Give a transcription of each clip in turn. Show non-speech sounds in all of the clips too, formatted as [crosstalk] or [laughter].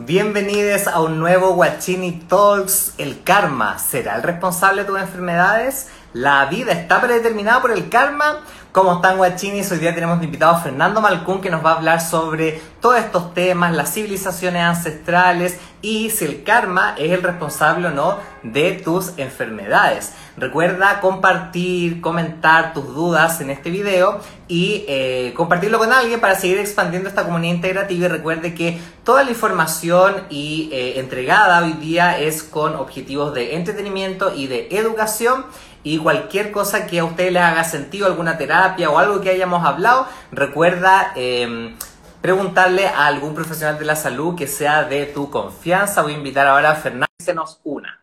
Bienvenidos a un nuevo Guachini Talks. ¿El karma será el responsable de tus enfermedades? ¿La vida está predeterminada por el karma? ¿Cómo están guachinis? Hoy día tenemos de invitado a Fernando Malcún que nos va a hablar sobre todos estos temas, las civilizaciones ancestrales y si el karma es el responsable o no de tus enfermedades. Recuerda compartir, comentar tus dudas en este video y eh, compartirlo con alguien para seguir expandiendo esta comunidad integrativa recuerde que toda la información y eh, entregada hoy día es con objetivos de entretenimiento y de educación y cualquier cosa que a ustedes les haga sentido, alguna terapia o algo que hayamos hablado, recuerda em, preguntarle a algún profesional de la salud que sea de tu confianza. Voy a invitar ahora a Fernando se nos una.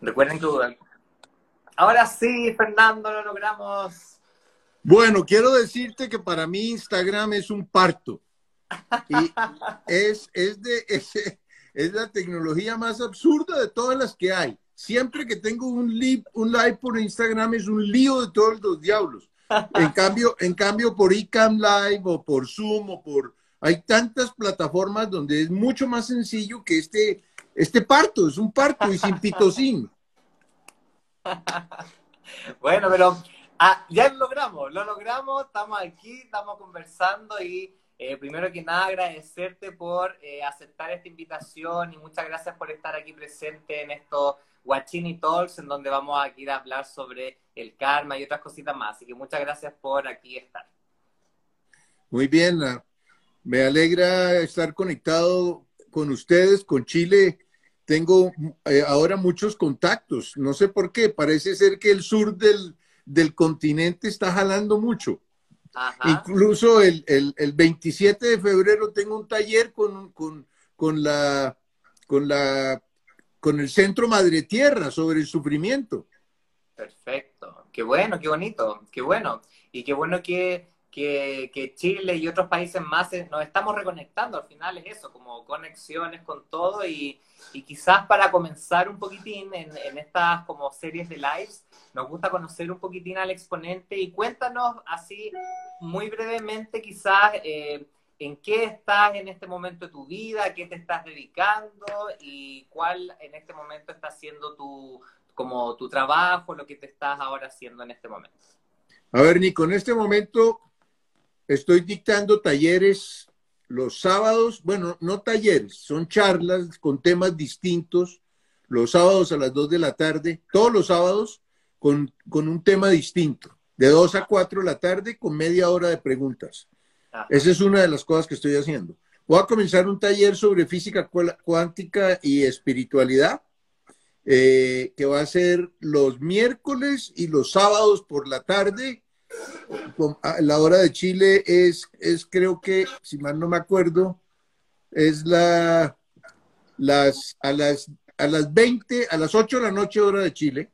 Recuerden que... Ahora sí, Fernando, lo logramos. Bueno, quiero decirte que para mí Instagram es un parto. Y [laughs] es, es de, es la tecnología más absurda de todas las que hay. Siempre que tengo un live, un live por Instagram es un lío de todos los diablos. En [laughs] cambio, en cambio por iCam Live o por Zoom o por hay tantas plataformas donde es mucho más sencillo que este este parto, es un parto y sin pitocín. [laughs] Bueno, pero ah, ya lo logramos, lo logramos, estamos aquí, estamos conversando y eh, primero que nada, agradecerte por eh, aceptar esta invitación y muchas gracias por estar aquí presente en estos Guachini Talks, en donde vamos a ir hablar sobre el karma y otras cositas más. Así que muchas gracias por aquí estar. Muy bien, ah, me alegra estar conectado con ustedes, con Chile. Tengo eh, ahora muchos contactos, no sé por qué, parece ser que el sur del, del continente está jalando mucho. Incluso el, el, el, 27 de febrero tengo un taller con, con, con, la, con, la, con el Centro Madre Tierra sobre el sufrimiento. Perfecto. Qué bueno, qué bonito, qué bueno. Y qué bueno que, que, Chile y otros países más nos estamos reconectando. Al final es eso, como conexiones con todo y, y quizás para comenzar un poquitín en, en, estas como series de lives, nos gusta conocer un poquitín al exponente y cuéntanos así muy brevemente quizás eh, en qué estás en este momento de tu vida, a qué te estás dedicando y cuál en este momento está siendo tu, como tu trabajo, lo que te estás ahora haciendo en este momento. A ver, Nico, en este momento Estoy dictando talleres los sábados, bueno, no talleres, son charlas con temas distintos, los sábados a las 2 de la tarde, todos los sábados con, un tema distinto, de 2 a 4 de la tarde con media hora de preguntas. Esa es una de las cosas que estoy haciendo. Voy a comenzar un taller sobre física cuántica y espiritualidad, eh, que va a ser los miércoles y los sábados por la tarde la hora de Chile es, es creo que, si mal no me acuerdo, es la, las, a, las, a las 20, a las 8 de la noche hora de Chile,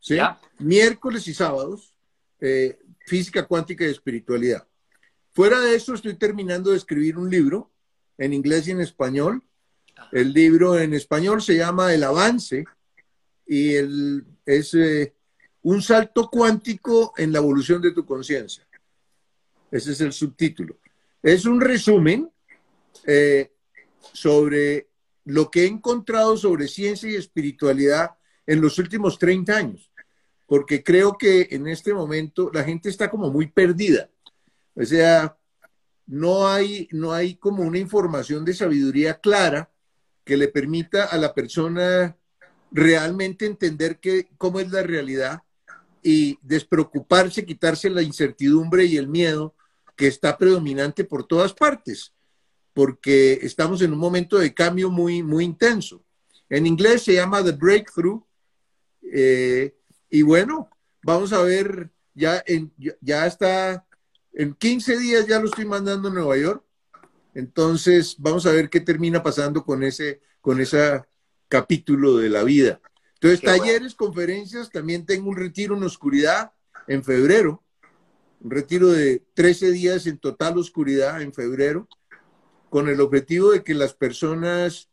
¿sí? miércoles y sábados, eh, física cuántica y espiritualidad. Fuera de eso, estoy terminando de escribir un libro en inglés y en español. El libro en español se llama El Avance y el, es eh, un salto cuántico en la evolución de tu conciencia. Ese es el subtítulo. Es un resumen eh, sobre lo que he encontrado sobre ciencia y espiritualidad en los últimos 30 años, porque creo que en este momento la gente está como muy perdida. O sea, no hay, no hay como una información de sabiduría clara que le permita a la persona realmente entender que, cómo es la realidad y despreocuparse, quitarse la incertidumbre y el miedo que está predominante por todas partes, porque estamos en un momento de cambio muy, muy intenso. En inglés se llama The Breakthrough. Eh, y bueno, vamos a ver, ya, ya está, en 15 días ya lo estoy mandando a Nueva York. Entonces, vamos a ver qué termina pasando con ese, con ese capítulo de la vida. Entonces, talleres, conferencias, también tengo un retiro en oscuridad en febrero, un retiro de 13 días en total oscuridad en febrero, con el objetivo de que las personas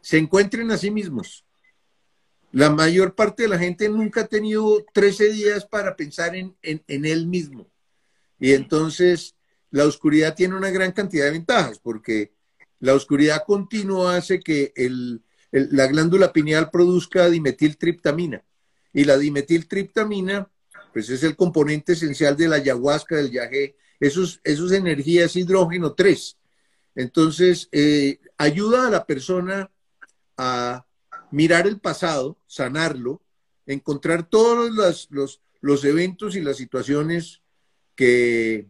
se encuentren a sí mismos. La mayor parte de la gente nunca ha tenido 13 días para pensar en, en, él mismo. Y entonces la oscuridad tiene una gran cantidad de ventajas porque la oscuridad continua hace que la glándula pineal produzca dimetiltriptamina. Y la dimetiltriptamina, pues es el componente esencial de la ayahuasca, del yagé. Eso es, energía, es hidrógeno 3. Entonces, eh, ayuda a la persona a mirar el pasado, sanarlo, encontrar todos los, los eventos y las situaciones que,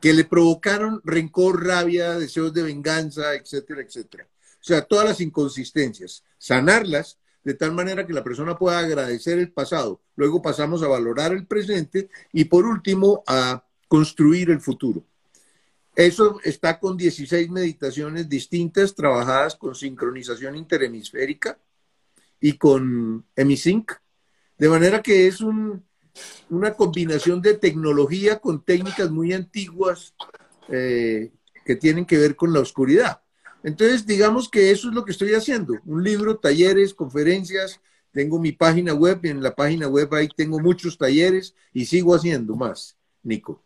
que le provocaron rencor, rabia, deseos de venganza, etcétera, etcétera. O sea, todas las inconsistencias, sanarlas de tal manera que la persona pueda agradecer el pasado. Luego pasamos a valorar el presente y por último a construir el futuro. Eso está con 16 meditaciones distintas trabajadas con sincronización interhemisférica y con Emisync, de manera que es un, una combinación de tecnología con técnicas muy antiguas eh, que tienen que ver con la oscuridad. Entonces, digamos que eso es lo que estoy haciendo. Un libro, talleres, conferencias. Tengo mi página web y en la página web ahí tengo muchos talleres y sigo haciendo más, Nico.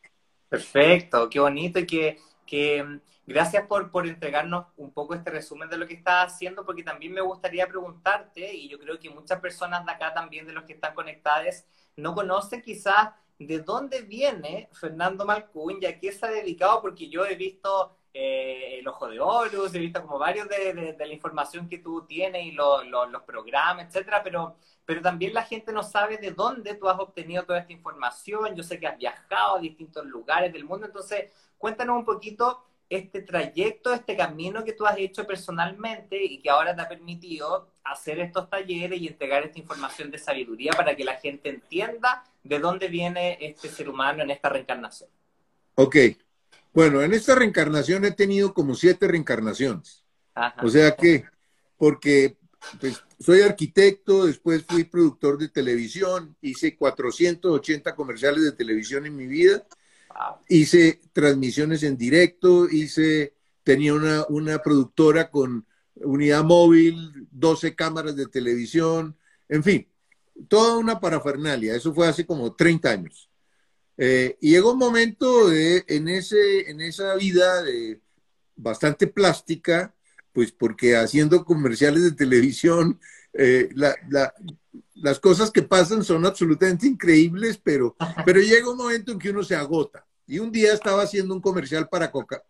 Perfecto, qué bonito y que, que gracias por, por entregarnos un poco este resumen de lo que estás haciendo, porque también me gustaría preguntarte, y yo creo que muchas personas de acá también, de los que están conectados, no conocen quizás de dónde viene Fernando Malcún y a qué se ha dedicado, porque yo he visto eh, El Ojo de Horus, he visto como varios de, la información que tú tienes y los programas, etcétera, pero, pero también la gente no sabe de dónde tú has obtenido toda esta información. Yo sé que has viajado a distintos lugares del mundo, entonces cuéntanos un poquito este trayecto, este camino que tú has hecho personalmente y que ahora te ha permitido hacer estos talleres y entregar esta información de sabiduría para que la gente entienda de dónde viene este ser humano en esta reencarnación. Ok. Bueno, en esta reencarnación he tenido como siete reencarnaciones. O sea que, porque pues, soy arquitecto, después fui productor de televisión, hice 480 comerciales de televisión en mi vida Hice transmisiones en directo, hice, tenía una, una productora con unidad móvil, 12 cámaras de televisión, en fin, toda una parafernalia. Eso fue hace como 30 años. Eh, y llegó un momento en, ese, en esa vida de bastante plástica, pues porque haciendo comerciales de televisión, eh, las cosas que pasan son absolutamente increíbles, pero, pero llega un momento en que uno se agota. Y un día estaba haciendo un comercial para Coca,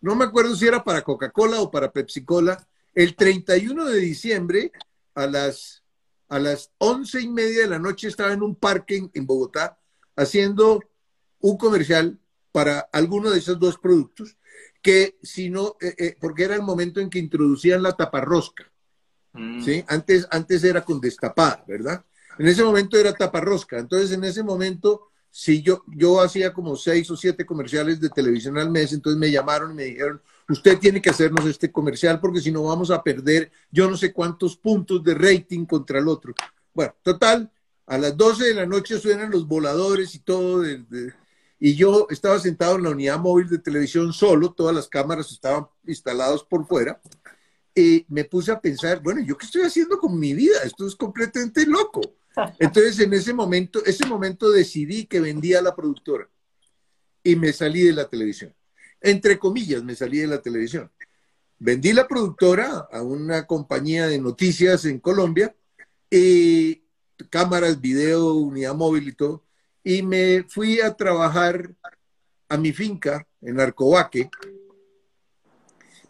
no me acuerdo si era para Coca-Cola o para Pepsi-Cola, el 31 de diciembre a las, a las once y media de la noche estaba en un parque en, Bogotá haciendo un comercial para alguno de esos dos productos, que si no, eh, eh, porque era el momento en que introducían la taparrosca. Mm. ¿sí? Antes, antes era con destapada, ¿verdad? En ese momento era taparrosca. Entonces, en ese momento, si yo, yo hacía como seis o siete comerciales de televisión al mes, entonces me llamaron y me dijeron, usted tiene que hacernos este comercial porque si no vamos a perder yo no sé cuántos puntos de rating contra el otro. Bueno, total, a las 12 de la noche suenan los voladores y todo, y yo estaba sentado en la unidad móvil de televisión solo, todas las cámaras estaban instaladas por fuera, y me puse a pensar, bueno, ¿yo qué estoy haciendo con mi vida? Esto es completamente loco. [laughs] Entonces, en ese momento, ese momento decidí que vendía la productora y me salí de la televisión. Entre comillas, me salí de la televisión. Vendí la productora a una compañía de noticias en Colombia y cámaras, video, unidad móvil y todo. Y me fui a trabajar a mi finca en Arcobaque,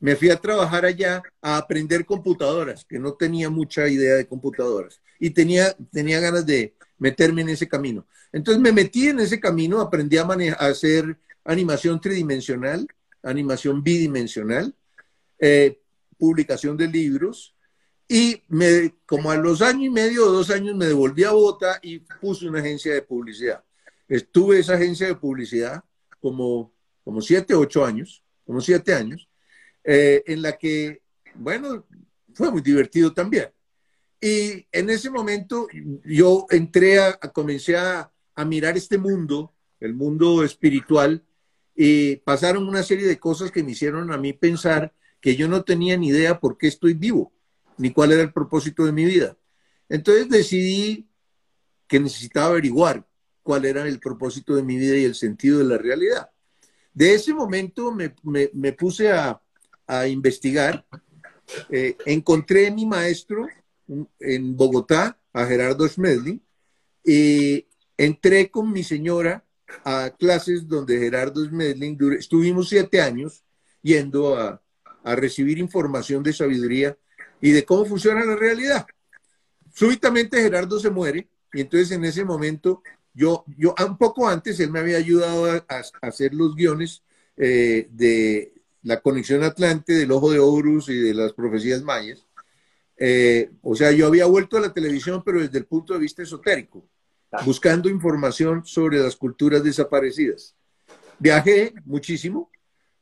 me fui a trabajar allá a aprender computadoras, que no tenía mucha idea de computadoras y tenía, tenía ganas de meterme en ese camino. Entonces me metí en ese camino, aprendí a, hacer animación tridimensional, animación bidimensional, eh, publicación de libros y me, como a los años y medio o dos años me devolví a Bogotá y puse una agencia de publicidad. Estuve esa agencia de publicidad como, como siete, ocho años, como siete años eh, en la que, bueno, fue muy divertido también. Y en ese momento yo entré a, comencé a, mirar este mundo, el mundo espiritual, y pasaron una serie de cosas que me hicieron a mí pensar que yo no tenía ni idea por qué estoy vivo, ni cuál era el propósito de mi vida. Entonces decidí que necesitaba averiguar cuál era el propósito de mi vida y el sentido de la realidad. De ese momento me, me, puse a, a investigar. Eh, encontré a mi maestro en Bogotá, a Gerardo Smedley, y entré con mi señora a clases donde Gerardo Smedley, estuvimos siete años yendo a, a recibir información de sabiduría y de cómo funciona la realidad. Súbitamente Gerardo se muere y entonces en ese momento yo, yo un poco antes, él me había ayudado a, hacer los guiones eh, de la conexión Atlante, del Ojo de Horus y de las profecías mayas. Eh, o sea, yo había vuelto a la televisión, pero desde el punto de vista esotérico, buscando información sobre las culturas desaparecidas. Viajé muchísimo,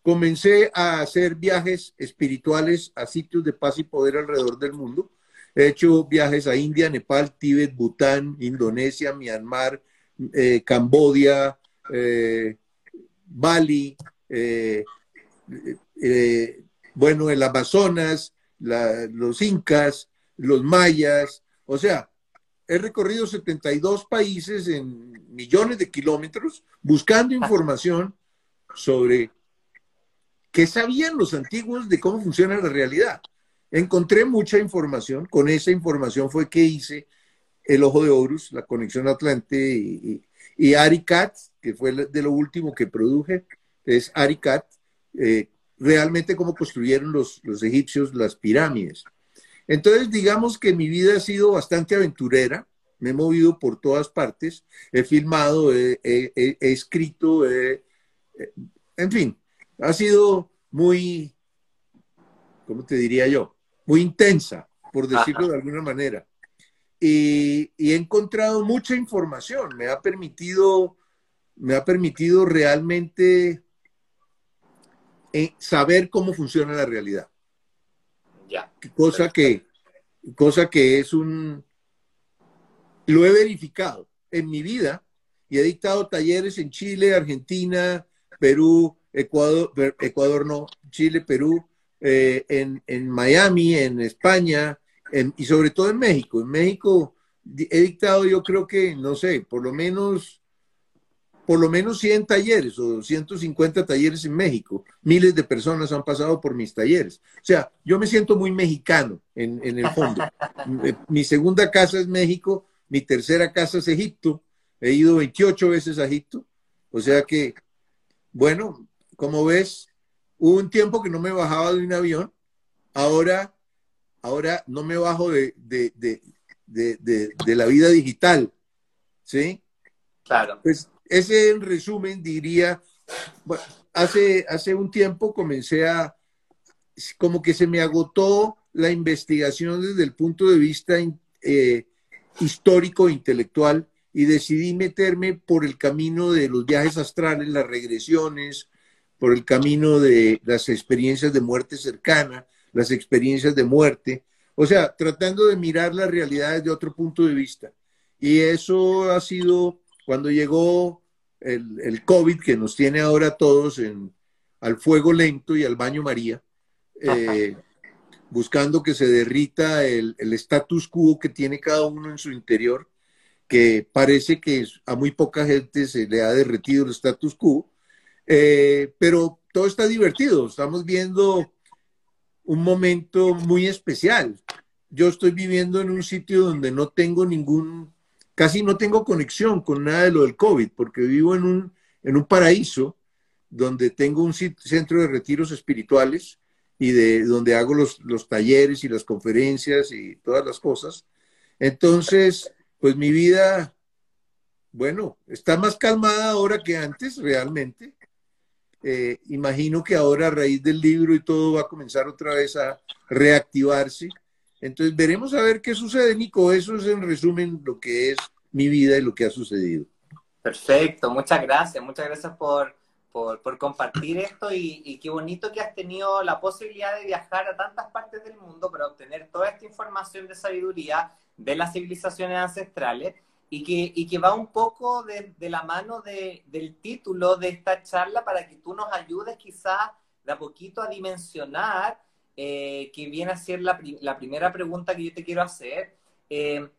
comencé a hacer viajes espirituales a sitios de paz y poder alrededor del mundo. He hecho viajes a India, Nepal, Tíbet, Bután, Indonesia, Myanmar, eh, Cambodia, eh, Bali, eh, bueno, el Amazonas, los incas, los mayas, o sea, he recorrido 72 países en millones de kilómetros buscando información sobre qué sabían los antiguos de cómo funciona la realidad. Encontré mucha información, con esa información fue que hice El Ojo de Horus, la conexión Atlante y, y, que fue de lo último que produje, es Aricat, eh, realmente cómo construyeron los, los egipcios las pirámides. Entonces, digamos que mi vida ha sido bastante aventurera, me he movido por todas partes, he filmado, he, escrito, en fin, ha sido muy, ¿cómo te diría yo? Muy intensa, por decirlo de alguna manera. Y, he encontrado mucha información, me ha permitido, me ha permitido realmente eh, saber cómo funciona la realidad. Ya. Cosa que, cosa que es un, lo he verificado en mi vida y he dictado talleres en Chile, Argentina, Perú, Ecuador, Ecuador no, Chile, Perú, eh, en, Miami, en España y sobre todo en México. En México he dictado yo creo que, no sé, por lo menos por lo menos 100 talleres o 150 talleres en México. Miles de personas han pasado por mis talleres. O sea, yo me siento muy mexicano en, en el fondo. [laughs] mi segunda casa es México, mi tercera casa es Egipto. He ido 28 veces a Egipto. O sea que, bueno, como ves, hubo un tiempo que no me bajaba de un avión, ahora, ahora no me bajo de, la vida digital, ¿sí? Claro. Pues ese en resumen diría, hace, hace un tiempo comencé a, como que se me agotó la investigación desde el punto de vista eh, histórico, intelectual, y decidí meterme por el camino de los viajes astrales, las regresiones, por el camino de las experiencias de muerte cercana, las experiencias de muerte, o sea, tratando de mirar las realidades de otro punto de vista. Y eso ha sido cuando llegó el, el COVID que nos tiene ahora todos en, al fuego lento y al baño María, eh, buscando que se derrita el, el status quo que tiene cada uno en su interior, que parece que a muy poca gente se le ha derretido el status quo, eh, pero todo está divertido, estamos viendo un momento muy especial. Yo estoy viviendo en un sitio donde no tengo ningún, casi no tengo conexión con nada de lo del COVID, porque vivo en un, en un paraíso donde tengo un centro de retiros espirituales y de donde hago los, los talleres y las conferencias y todas las cosas. Entonces, pues mi vida, bueno, está más calmada ahora que antes, realmente. Eh, imagino que ahora a raíz del libro y todo va a comenzar otra vez a reactivarse. Entonces veremos a ver qué sucede, Nico. Eso es en resumen lo que es mi vida y lo que ha sucedido. Perfecto, muchas gracias. Muchas gracias por, por, compartir esto y, y, qué bonito que has tenido la posibilidad de viajar a tantas partes del mundo para obtener toda esta información de sabiduría de las civilizaciones ancestrales y que, y que va un poco de, la mano de, del título de esta charla para que tú nos ayudes quizás de a poquito a dimensionar, eh, que viene a ser la, la, primera pregunta que yo te quiero hacer. Eh,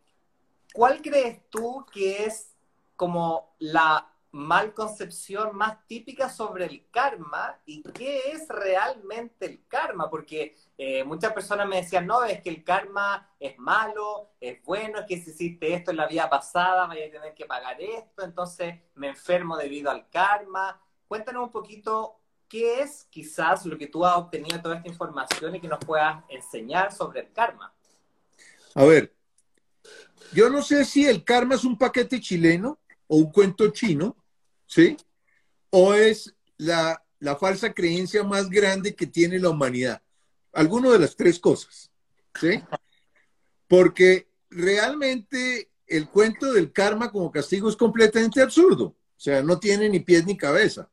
¿Cuál crees tú que es como la malconcepción más típica sobre el karma y qué es realmente el karma, porque eh, muchas personas me decían, no, es que el karma es malo, es bueno, es que si hiciste esto en la vida pasada, vaya a tener que pagar esto, entonces me enfermo debido al karma. Cuéntanos un poquito qué es quizás lo que tú has obtenido toda esta información y que nos puedas enseñar sobre el karma. A ver, yo no sé si el karma es un paquete chileno o un cuento chino, ¿sí? O es la, falsa creencia más grande que tiene la humanidad. Alguno de las tres cosas, ¿sí? Porque realmente el cuento del karma como castigo es completamente absurdo. O sea, no tiene ni pies ni cabeza.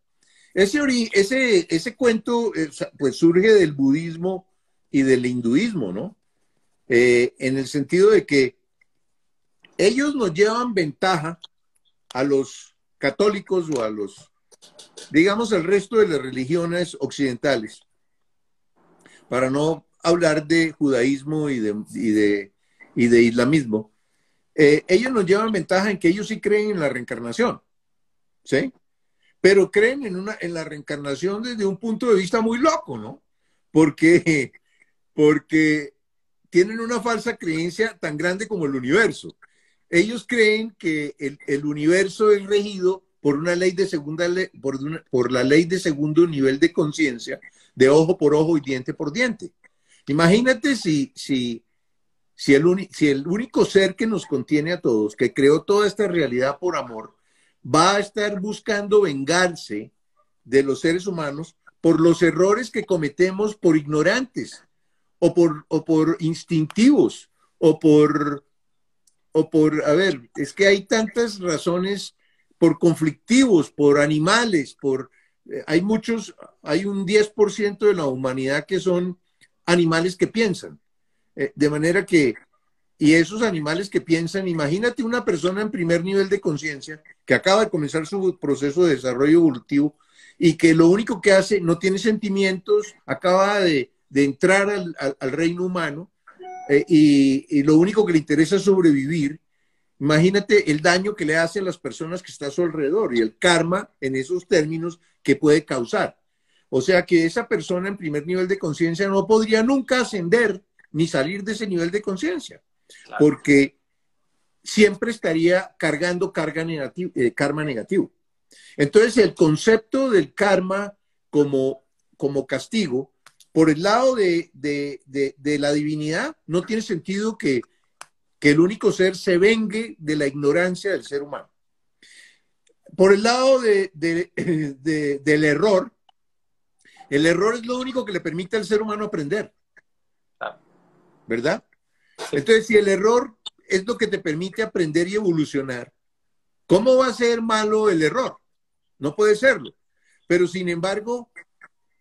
Ese, ese, ese cuento eh, pues surge del budismo y del hinduismo, ¿no? Eh, en el sentido de que ellos nos llevan ventaja a los católicos o a los, digamos, al resto de las religiones occidentales, para no hablar de judaísmo y de, y de, islamismo, eh, ellos nos llevan ventaja en que ellos sí creen en la reencarnación, ¿sí? Pero creen en, una, en la reencarnación desde un punto de vista muy loco, ¿no? Porque, porque tienen una falsa creencia tan grande como el universo ellos creen que el, universo es regido por una ley de segunda por, la ley de segundo nivel de conciencia, de ojo por ojo y diente por diente. Imagínate si, si, si, el si el único ser que nos contiene a todos, que creó toda esta realidad por amor, va a estar buscando vengarse de los seres humanos por los errores que cometemos por ignorantes o por, o por instintivos o por o por, a ver, es que hay tantas razones por conflictivos, por animales, por, eh, hay muchos, hay un 10% de la humanidad que son animales que piensan. Eh, de manera que, y esos animales que piensan, imagínate una persona en primer nivel de conciencia que acaba de comenzar su proceso de desarrollo evolutivo y que lo único que hace, no tiene sentimientos, acaba de, entrar al reino humano eh, y, lo único que le interesa es sobrevivir, imagínate el daño que le hace a las personas que están a su alrededor y el karma en esos términos que puede causar. O sea que esa persona en primer nivel de conciencia no podría nunca ascender ni salir de ese nivel de conciencia, porque siempre estaría cargando carga eh, karma negativo. Entonces el concepto del karma como, como castigo por el lado de, la divinidad, no tiene sentido que, el único ser se vengue de la ignorancia del ser humano. Por el lado [laughs] del error, el error es lo único que le permite al ser humano aprender. ¿Verdad? Entonces, si el error es lo que te permite aprender y evolucionar, ¿cómo va a ser malo el error? No puede serlo. Pero sin embargo,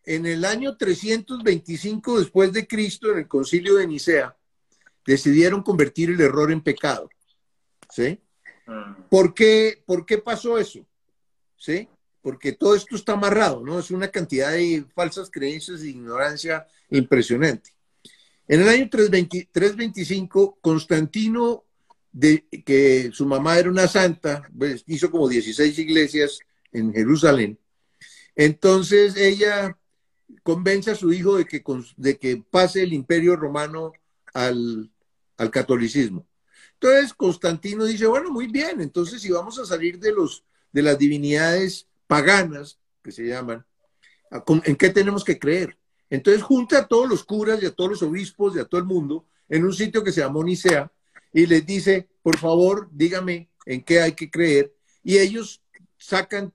en el año 325 después de Cristo, en el concilio de Nicea, decidieron convertir el error en pecado. ¿Sí? Mm. ¿Por qué, ¿Por qué pasó eso? ¿Sí? Porque todo esto está amarrado, ¿no? Es una cantidad de falsas creencias e ignorancia impresionante. En el año 325, Constantino, de, que su mamá era una santa, pues, hizo como 16 iglesias en Jerusalén. Entonces ella convence a su hijo de que, de que pase el imperio romano al, catolicismo. Entonces Constantino dice, bueno, muy bien, entonces si vamos a salir de, los, de las divinidades paganas, que se llaman, ¿en qué tenemos que creer? Entonces junta a todos los curas y a todos los obispos y a todo el mundo en un sitio que se llamó Nicea y les dice, por favor, dígame en qué hay que creer. Y ellos sacan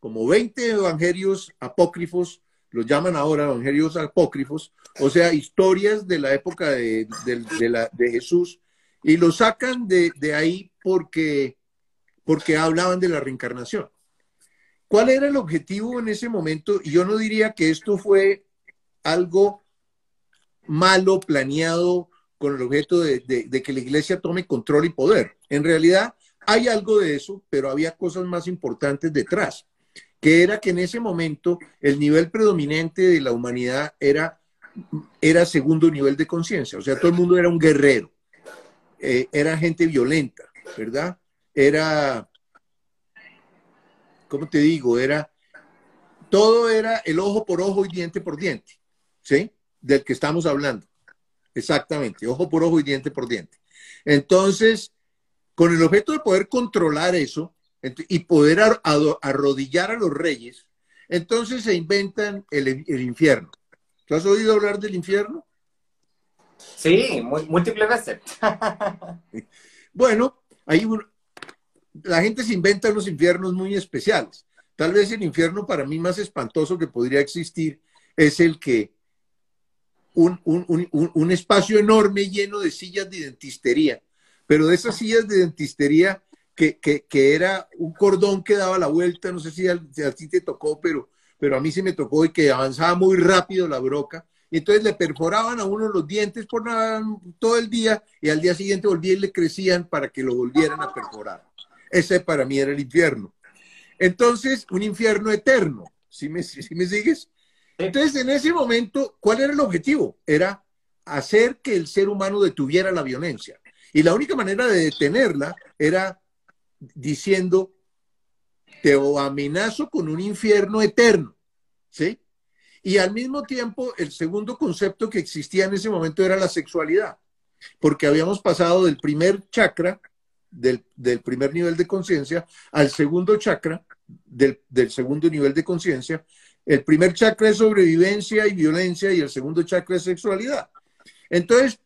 como 20 evangelios apócrifos los llaman ahora evangelios apócrifos, o sea, historias de la época de, Jesús, y lo sacan de, ahí porque, porque hablaban de la reencarnación. ¿Cuál era el objetivo en ese momento? Yo no diría que esto fue algo malo, planeado, con el objeto de, que la iglesia tome control y poder. En realidad hay algo de eso, pero había cosas más importantes detrás que era que en ese momento el nivel predominante de la humanidad era, era segundo nivel de conciencia, o sea, todo el mundo era un guerrero, eh, era gente violenta, ¿verdad? Era, ¿cómo te digo? Era, todo era el ojo por ojo y diente por diente, ¿sí? Del que estamos hablando. Exactamente, ojo por ojo y diente por diente. Entonces, con el objeto de poder controlar eso y poder arrodillar a los reyes, entonces se inventan el, infierno. ¿Tú has oído hablar del infierno? Sí, múltiples veces. bueno, hay la gente se inventa unos infiernos muy especiales. Tal vez el infierno para mí más espantoso que podría existir es el que un, un espacio enorme lleno de sillas de dentistería, pero de esas sillas de dentistería que, era un cordón que daba la vuelta, no sé si a, ti te tocó, pero, pero a mí se me tocó y que avanzaba muy rápido la broca. Y entonces le perforaban a uno los dientes por nada, todo el día y al día siguiente volvían y le crecían para que lo volvieran a perforar. Ese para mí era el infierno. Entonces, un infierno eterno. ¿Sí me, sí me sigues? Entonces, en ese momento, ¿cuál era el objetivo? Era hacer que el ser humano detuviera la violencia. Y la única manera de detenerla era diciendo, te amenazo con un infierno eterno, ¿sí? Y al mismo tiempo, el segundo concepto que existía en ese momento era la sexualidad, porque habíamos pasado del primer chakra, del, primer nivel de conciencia, al segundo chakra, del, del segundo nivel de conciencia. El primer chakra es sobrevivencia y violencia y el segundo chakra es sexualidad. Entonces,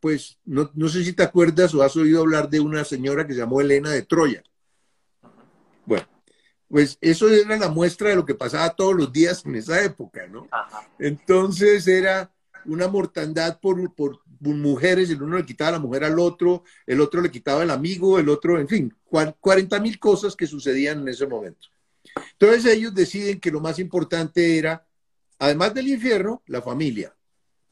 pues no, sé si te acuerdas o has oído hablar de una señora que se llamó Elena de Troya. Bueno, pues eso era la muestra de lo que pasaba todos los días en esa época, ¿no? Entonces era una mortandad por, por, mujeres, el uno le quitaba la mujer al otro, el otro le quitaba el amigo, el otro, en fin, 40 mil cosas que sucedían en ese momento. Entonces ellos deciden que lo más importante era, además del infierno, la familia,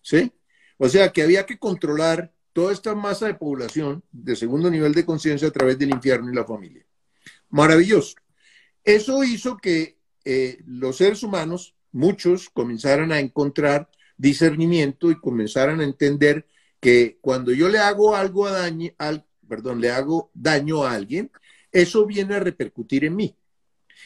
¿sí? O sea que había que controlar toda esta masa de población de segundo nivel de conciencia a través del infierno y la familia. Maravilloso. Eso hizo que eh, los seres humanos, muchos, comenzaran a encontrar discernimiento y comenzaran a entender que cuando yo le hago algo a daño, al, perdón, le hago daño a alguien, eso viene a repercutir en mí.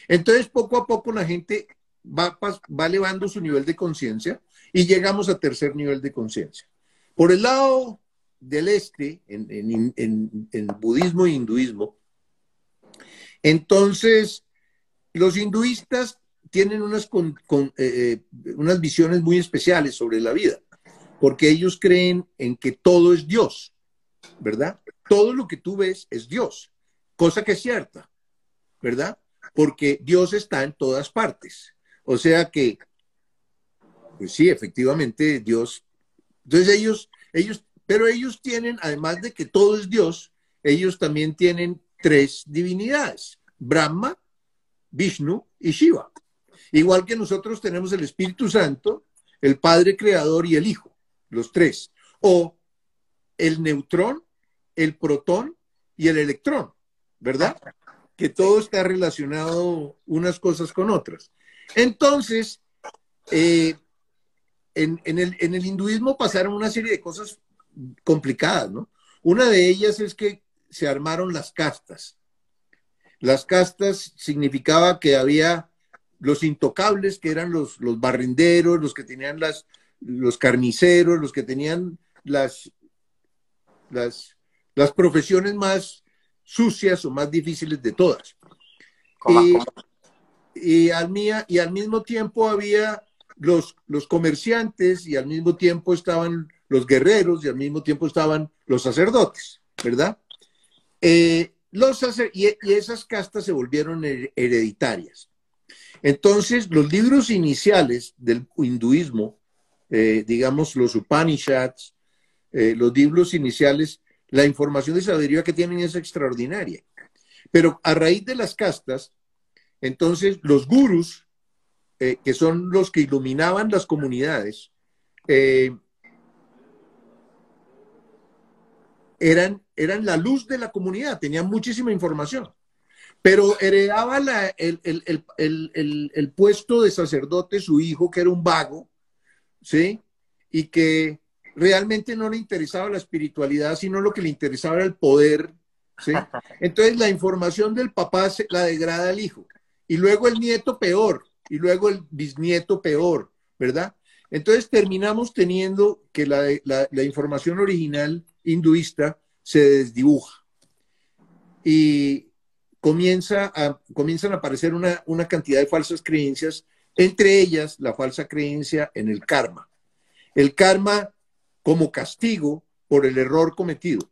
Entonces, poco a poco la gente va, va elevando su nivel de conciencia y llegamos a tercer nivel de conciencia. Por el lado del este, en, budismo e hinduismo, entonces los hinduistas tienen unas, eh, eh, unas visiones muy especiales sobre la vida, porque ellos creen en que todo es Dios, ¿verdad? Todo lo que tú ves es Dios, cosa que es cierta, ¿verdad? Porque Dios está en todas partes. O sea que pues sí, efectivamente, Dios. Entonces ellos, ellos, pero ellos tienen, además de que todo es Dios, ellos también tienen tres divinidades, Brahma, Vishnu y Shiva. Igual que nosotros tenemos el Espíritu Santo, el Padre Creador y el Hijo, los tres. O el neutrón, el protón y el electrón, ¿verdad? Que todo está relacionado unas cosas con otras. Entonces, eh, en, el, en el hinduismo pasaron una serie de cosas complicadas, ¿no? Una de ellas es que se armaron las castas. Las castas significaba que había los intocables, que eran los, los barrenderos, los que tenían las, los carniceros, los que tenían las, las, las profesiones más sucias o más difíciles de todas. Y, al mía, y al mismo tiempo había los, los comerciantes y al mismo tiempo estaban los guerreros y al mismo tiempo estaban los sacerdotes, ¿verdad? Eh, los y, esas castas se volvieron hereditarias. Entonces, los libros iniciales del hinduismo, eh, digamos los Upanishads, eh, los libros iniciales, la información de sabiduría que tienen es extraordinaria. Pero a raíz de las castas, entonces los gurus eh, que son los que iluminaban las comunidades, eh, eran, eran la luz de la comunidad, tenían muchísima información, pero heredaba el, el, puesto de sacerdote su hijo, que era un vago, ¿sí? Y que realmente no le interesaba la espiritualidad, sino lo que le interesaba era el poder, ¿sí? [laughs] Entonces la información del papá la degrada al hijo y luego el nieto peor, y luego el bisnieto peor, ¿verdad? Entonces terminamos teniendo que la, la información original hinduista se desdibuja. Y comienza a, comienzan a aparecer una, una cantidad de falsas creencias, entre ellas la falsa creencia en el karma. El karma como castigo por el error cometido.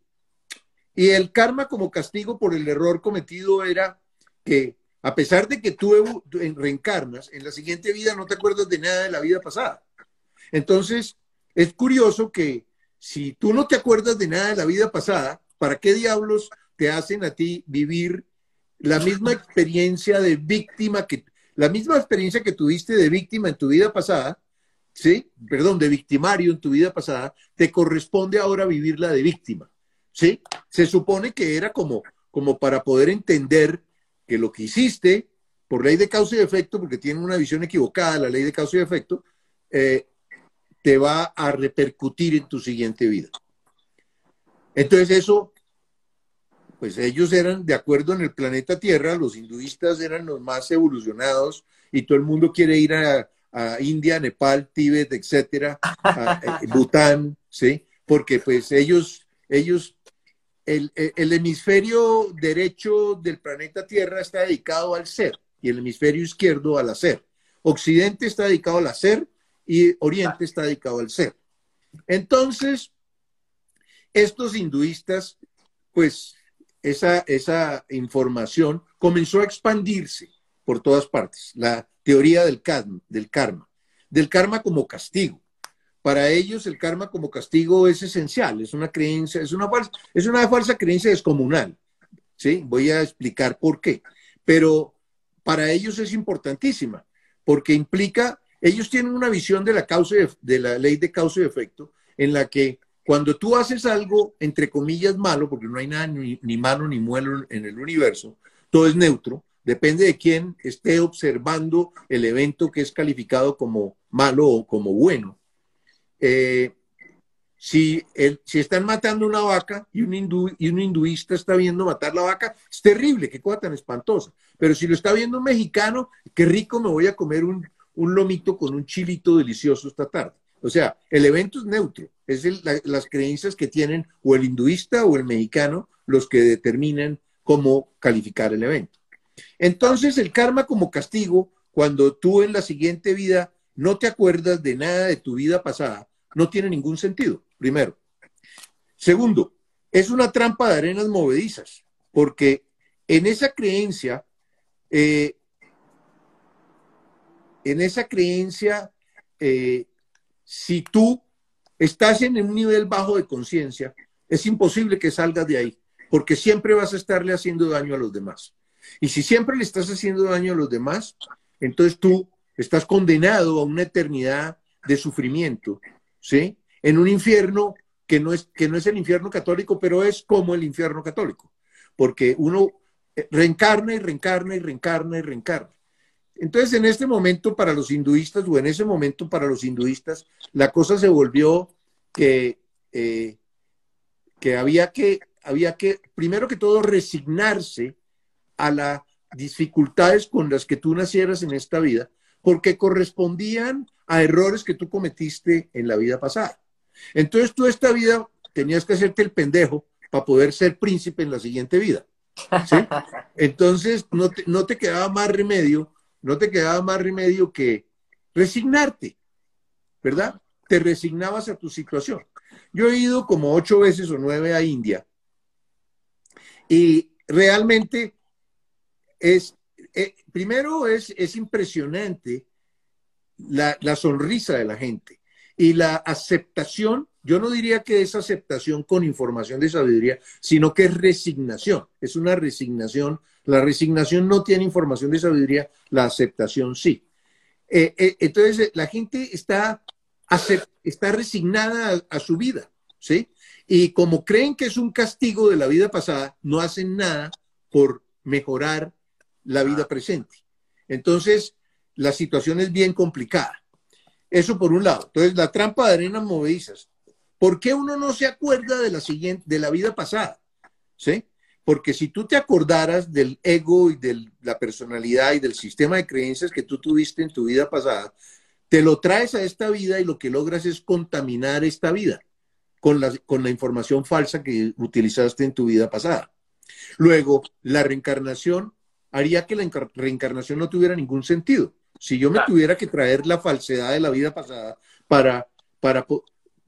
Y el karma como castigo por el error cometido era que a pesar de que tú reencarnas, en la siguiente vida no te acuerdas de nada de la vida pasada. Entonces, es curioso que si tú no te acuerdas de nada de la vida pasada, ¿para qué diablos te hacen a ti vivir la misma experiencia de víctima que la misma experiencia que tuviste de víctima en tu vida pasada, ¿sí? Perdón, de victimario en tu vida pasada, te corresponde ahora vivirla de víctima, ¿sí? Se supone que era como, como para poder entender que lo que hiciste por ley de causa y efecto, porque tienen una visión equivocada la ley de causa y efecto, eh, te va a repercutir en tu siguiente vida. Entonces eso pues ellos eran de acuerdo en el planeta Tierra, los hinduistas eran los más evolucionados y todo el mundo quiere ir a, India, Nepal, Tíbet, etcétera, a, eh, Bután, ¿sí? Porque pues ellos, ellos, el, el hemisferio derecho del planeta Tierra está dedicado al ser y el hemisferio izquierdo al hacer. Occidente está dedicado al hacer y Oriente está dedicado al ser. Entonces, estos hinduistas, pues esa, esa información comenzó a expandirse por todas partes. La teoría del karma, del karma, del karma como castigo. Para ellos el karma como castigo es esencial, es una creencia, es una falsa, es una falsa creencia descomunal. ¿sí? Voy a explicar por qué. Pero para ellos es importantísima, porque implica, ellos tienen una visión de la causa de la ley de causa y efecto, en la que cuando tú haces algo, entre comillas, malo, porque no hay nada ni, malo ni muelo en el universo, todo es neutro, depende de quién esté observando el evento que es calificado como malo o como bueno. Eh, si, si están matando una vaca y un, y un hinduista está viendo matar la vaca, es terrible, qué cosa tan espantosa. Pero si lo está viendo un mexicano, qué rico me voy a comer un, un lomito con un chilito delicioso esta tarde. O sea, el evento es neutro, es las creencias que tienen o el hinduista o el mexicano los que determinan cómo calificar el evento. Entonces, el karma como castigo, cuando tú en la siguiente vida no te acuerdas de nada de tu vida pasada, no tiene ningún sentido, primero. Segundo, es una trampa de arenas movedizas, porque en esa creencia, eh, en esa creencia, eh, si tú estás en un nivel bajo de conciencia, es imposible que salgas de ahí, porque siempre vas a estarle haciendo daño a los demás. Y si siempre le estás haciendo daño a los demás, entonces tú estás condenado a una eternidad de sufrimiento, ¿sí? En un infierno que no es, que no es el infierno católico, pero es como el infierno católico, porque uno reencarna y reencarna y reencarna y reencarna. Entonces, en este momento para los hinduistas, o en ese momento para los hinduistas, la cosa se volvió que, eh, que, había que había que, primero que todo, resignarse a las dificultades con las que tú nacieras en esta vida, porque correspondían a errores que tú cometiste en la vida pasada. Entonces, tú esta vida tenías que hacerte el pendejo para poder ser príncipe en la siguiente vida. [laughs] Entonces, no no te quedaba más remedio no te quedaba más remedio que resignarte, ¿verdad? Te resignabas a tu situación. Yo he ido como ocho veces o nueve a India y realmente es, eh, primero es, es impresionante la, la sonrisa de la gente y la aceptación yo no diría que es aceptación con información de sabiduría, sino que es resignación. Es una resignación. La resignación no tiene información de sabiduría, la aceptación sí. Eh, eh, entonces, la gente está, está resignada a, su vida, ¿sí? Y como creen que es un castigo de la vida pasada, no hacen nada por mejorar la vida presente. Entonces, la situación es bien complicada. Eso por un lado. Entonces, la trampa de arenas movedizas. ¿Por qué uno no se acuerda de la siguiente, de la vida pasada? ¿Sí? Porque si tú te acordaras del ego y de la personalidad y del sistema de creencias que tú tuviste en tu vida pasada, te lo traes a esta vida y lo que logras es contaminar esta vida con la, con la información falsa que utilizaste en tu vida pasada. Luego, la reencarnación haría que la reencarnación no tuviera ningún sentido. Si yo me tuviera que traer la falsedad de la vida pasada para, para,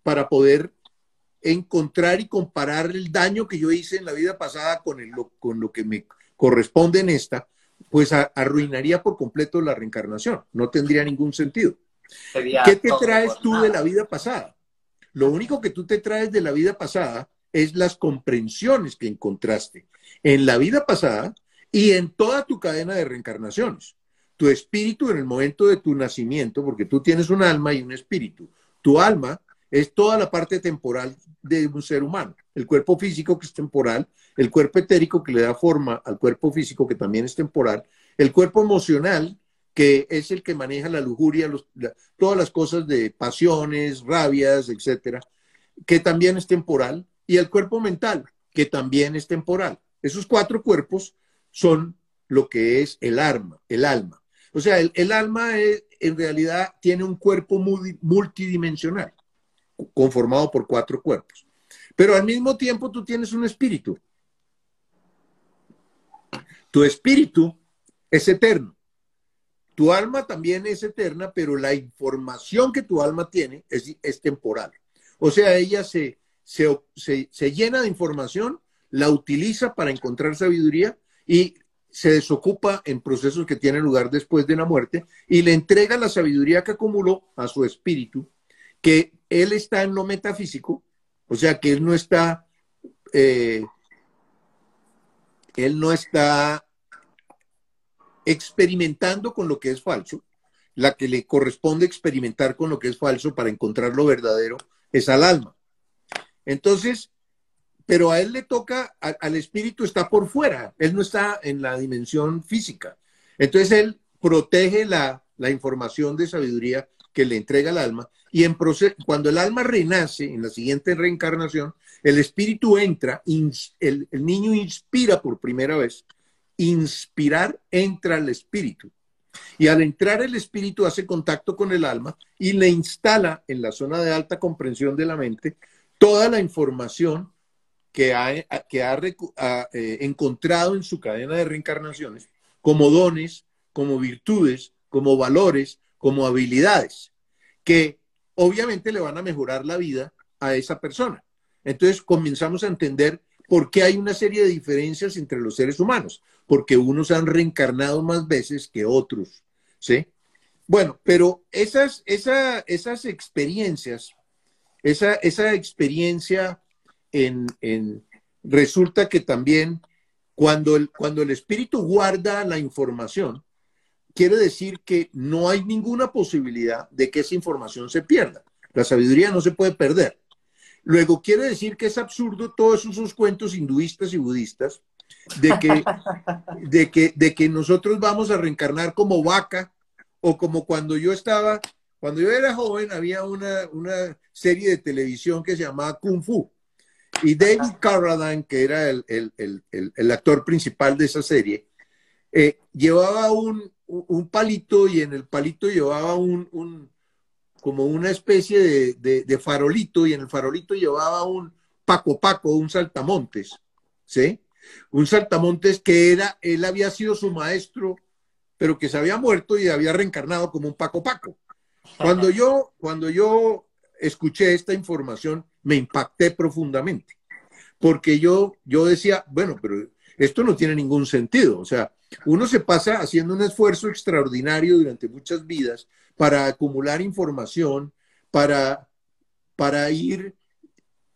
para poder encontrar y comparar el daño que yo hice en la vida pasada con, el, con lo que me corresponde en esta, pues arruinaría por completo la reencarnación. No tendría ningún sentido. ¿Qué te traes tú de la vida pasada? Lo único que tú te traes de la vida pasada es las comprensiones que encontraste en la vida pasada y en toda tu cadena de reencarnaciones. Tu espíritu en el momento de tu nacimiento, porque tú tienes un alma y un espíritu. Tu alma es toda la parte temporal de un ser humano. El cuerpo físico que es temporal, el cuerpo etérico que le da forma al cuerpo físico que también es temporal, el cuerpo emocional que es el que maneja la lujuria, todas las cosas de pasiones, rabias, etcétera, que también es temporal, y el cuerpo mental, que también es temporal. Esos cuatro cuerpos son lo que es el alma, el alma. O sea, el, alma en realidad tiene un cuerpo multidimensional conformado por cuatro cuerpos. Pero al mismo tiempo tú tienes un espíritu. Tu espíritu es eterno. Tu alma también es eterna, pero la información que tu alma tiene es, temporal. O sea, ella se, se, llena de información, la utiliza para encontrar sabiduría y se desocupa en procesos que tienen lugar después de la muerte y le entrega la sabiduría que acumuló a su espíritu, que él está en lo metafísico, o sea que él no está, eh, él no está experimentando con lo que es falso, la que le corresponde experimentar con lo que es falso para encontrar lo verdadero es al alma. Entonces, pero a él le toca, al espíritu está por fuera, él no está en la dimensión física. Entonces él protege la, la información de sabiduría que le entrega el alma y en cuando el alma renace en la siguiente reencarnación, el espíritu entra, el, niño inspira por primera vez, inspirar entra al espíritu. Y al entrar el espíritu hace contacto con el alma y le instala en la zona de alta comprensión de la mente toda la información que ha, que ha, eh, encontrado en su cadena de reencarnaciones como dones, como virtudes, como valores, como habilidades, que obviamente le van a mejorar la vida a esa persona. Entonces comenzamos a entender por qué hay una serie de diferencias entre los seres humanos, porque unos han reencarnado más veces que otros, ¿sí? Bueno, pero esas, esas experiencias, esa, esa experiencia en, en, resulta que también cuando el, cuando el espíritu guarda la información, quiere decir que no hay ninguna posibilidad de que esa información se pierda. La sabiduría no se puede perder. Luego quiere decir que es absurdo todos esos cuentos hinduistas y budistas de que, [laughs] de que, de que nosotros vamos a reencarnar como vaca o como cuando yo estaba, cuando yo era joven había una, una serie de televisión que se llamaba Kung Fu. Y David Carradine, que era el, el, el, el actor principal de esa serie, eh, llevaba un, un palito y en el palito llevaba un, como una especie de, farolito y en el farolito llevaba un paco paco, un saltamontes, ¿sí? Un saltamontes que era, él había sido su maestro, pero que se había muerto y había reencarnado como un paco paco. Cuando yo, cuando yo escuché esta información, me impacté profundamente, porque yo, yo decía, bueno, pero esto no tiene ningún sentido, o sea, uno se pasa haciendo un esfuerzo extraordinario durante muchas vidas para acumular información, para, para ir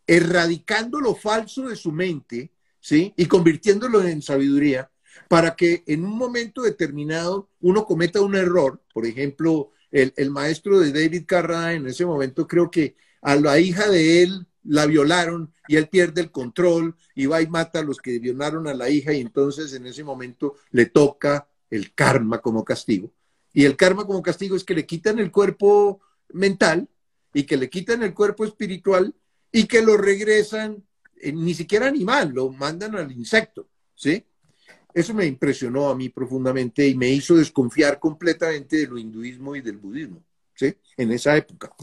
erradicando lo falso de su mente, ¿sí? Y convirtiéndolo en sabiduría, para que en un momento determinado uno cometa un error. Por ejemplo, el, el maestro de David Carradine en ese momento creo que a la hija de él la violaron y él pierde el control y va y mata a los que violaron a la hija y entonces en ese momento le toca el karma como castigo. Y el karma como castigo es que le quitan el cuerpo mental y que le quitan el cuerpo espiritual y que lo regresan eh, ni siquiera animal, lo mandan al insecto, ¿sí? Eso me impresionó a mí profundamente y me hizo desconfiar completamente de lo hinduismo y del budismo, ¿sí? En esa época.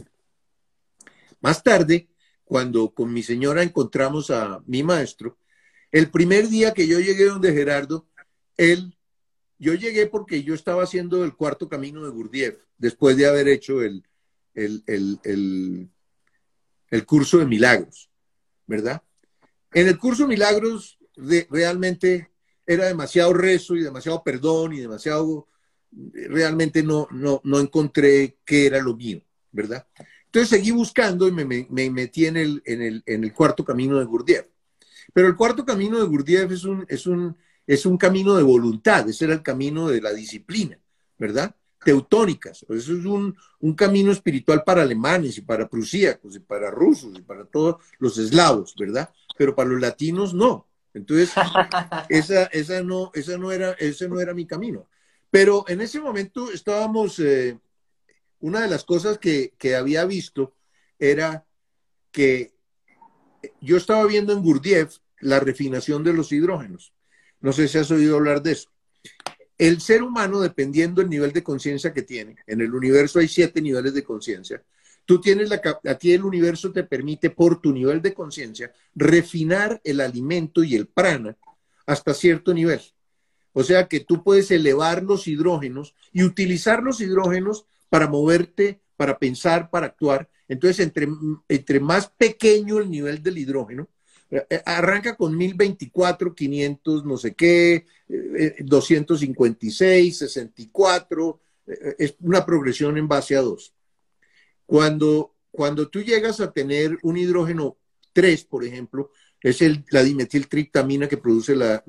Más tarde, cuando con mi señora encontramos a mi maestro, el primer día que yo llegué donde Gerardo, él, yo llegué porque yo estaba haciendo el cuarto camino de Gurdjieff, después de haber hecho el, el, el, el curso de milagros, ¿verdad? En el curso de milagros de, realmente era demasiado rezo y demasiado perdón y demasiado, realmente no, no, no encontré qué era lo mío, ¿verdad? Entonces seguí buscando y me, me, metí en el, en, el, en el, cuarto camino de Gurdjieff. Pero el cuarto camino de Gurdjieff es un, es un, es un camino de voluntad, ese era el camino de la disciplina, ¿verdad? Teutónicas, eso es un, un camino espiritual para alemanes y para prusíacos y para rusos y para todos los eslavos, ¿verdad? Pero para los latinos no. Entonces, [laughs] esa, esa, no, esa, no, era, ese no era mi camino. Pero en ese momento estábamos, eh, una de las cosas que, que, había visto era que yo estaba viendo en Gurdjieff la refinación de los hidrógenos. No sé si has oído hablar de eso. El ser humano, dependiendo del nivel de conciencia que tiene, en el universo hay siete niveles de conciencia, Tú tienes la, a ti el universo te permite por tu nivel de conciencia refinar el alimento y el prana hasta cierto nivel. O sea que tú puedes elevar los hidrógenos y utilizar los hidrógenos para moverte, para pensar, para actuar. Entonces, entre, entre más pequeño el nivel del hidrógeno, eh, eh, arranca con 1024, 500, no sé qué, 256, eh, 64, es una progresión en base a dos. Cuando, cuando tú llegas a tener un hidrógeno 3, por ejemplo, es el, la dimetiltriptamina que produce la,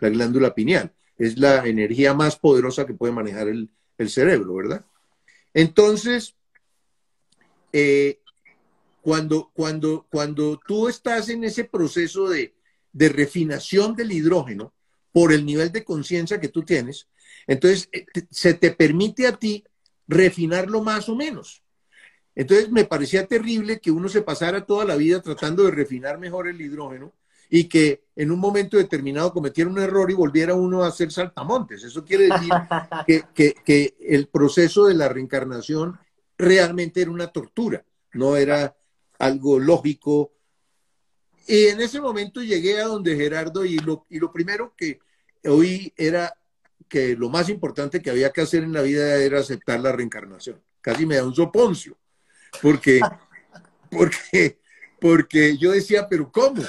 glándula pineal. Es la energía más poderosa que puede manejar el, cerebro, ¿verdad? Entonces, eh, cuando, cuando, cuando tú estás en ese proceso de, de refinación del hidrógeno por el nivel de conciencia que tú tienes, entonces eh, se te permite a ti refinarlo más o menos. Entonces me parecía terrible que uno se pasara toda la vida tratando de refinar mejor el hidrógeno y que en un momento determinado cometiera un error y volviera uno a hacer saltamontes. Eso quiere decir [laughs] que, que, el proceso de la reencarnación realmente era una tortura, no era algo lógico. Y en ese momento llegué a donde Gerardo y lo, y lo primero que oí era que lo más importante que había que hacer en la vida era aceptar la reencarnación. Casi me da un soponcio porque, porque, porque yo decía, pero ¿cómo?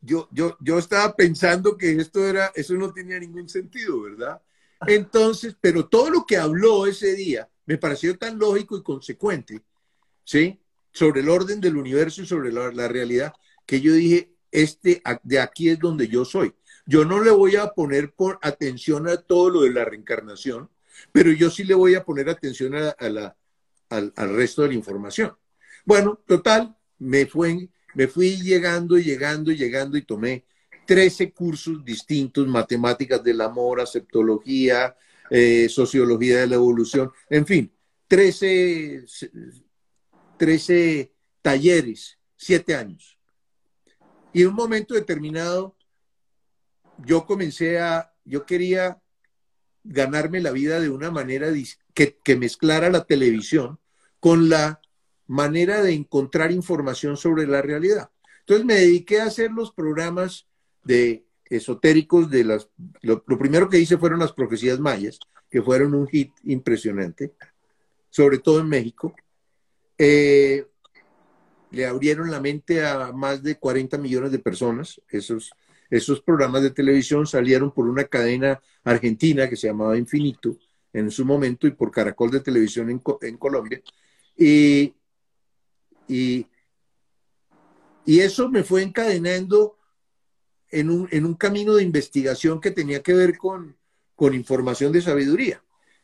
Yo, yo, yo estaba pensando que esto era, eso no tenía ningún sentido, ¿verdad? Entonces, pero todo lo que habló ese día me pareció tan lógico y consecuente, ¿sí? Sobre el orden del universo y sobre la, la realidad, que yo dije, este, de aquí es donde yo soy. Yo no le voy a poner atención a todo lo de la reencarnación, pero yo sí le voy a poner atención a la, al, resto de la información. Bueno, total, me, fue, me fui llegando y llegando y llegando y tomé 13 cursos distintos, matemáticas del amor, aceptología, eh, sociología de la evolución, en fin, 13, 13 talleres, 7 años. Y en un momento determinado, yo comencé a, yo quería ganarme la vida de una manera que, que mezclara la televisión con la manera de encontrar información sobre la realidad. Entonces me dediqué a hacer los programas de esotéricos de las... Lo, primero que hice fueron las profecías mayas, que fueron un hit impresionante, sobre todo en México. Eh, le abrieron la mente a más de 40 millones de personas. Esos, esos programas de televisión salieron por una cadena argentina que se llamaba Infinito en su momento y por Caracol de Televisión en, en Colombia. Y, y, eso me fue encadenando en un, en un, camino de investigación que tenía que ver con, con información de sabiduría.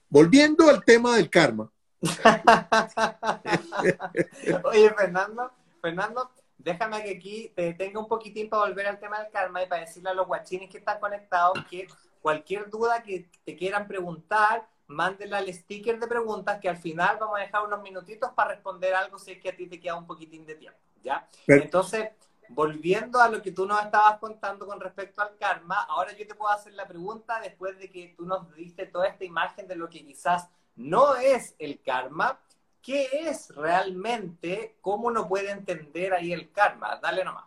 Volviendo al tema del karma. [laughs] Oye, Fernando, Fernando, déjame que aquí te tenga un poquitín para volver al tema del karma y para decirle a los guachines que están conectados que cualquier duda que te quieran preguntar, mándenle al sticker de preguntas que al final vamos a dejar unos minutitos para responder algo si es que a ti te queda un poquitín de tiempo, ¿ya? Entonces, volviendo a lo que tú nos estabas contando con respecto al karma, ahora yo te puedo hacer la pregunta después de que tú nos diste toda esta imagen de lo que quizás no es el karma. ¿Qué es realmente? ¿Cómo uno puede entender ahí el karma? Dale nomás.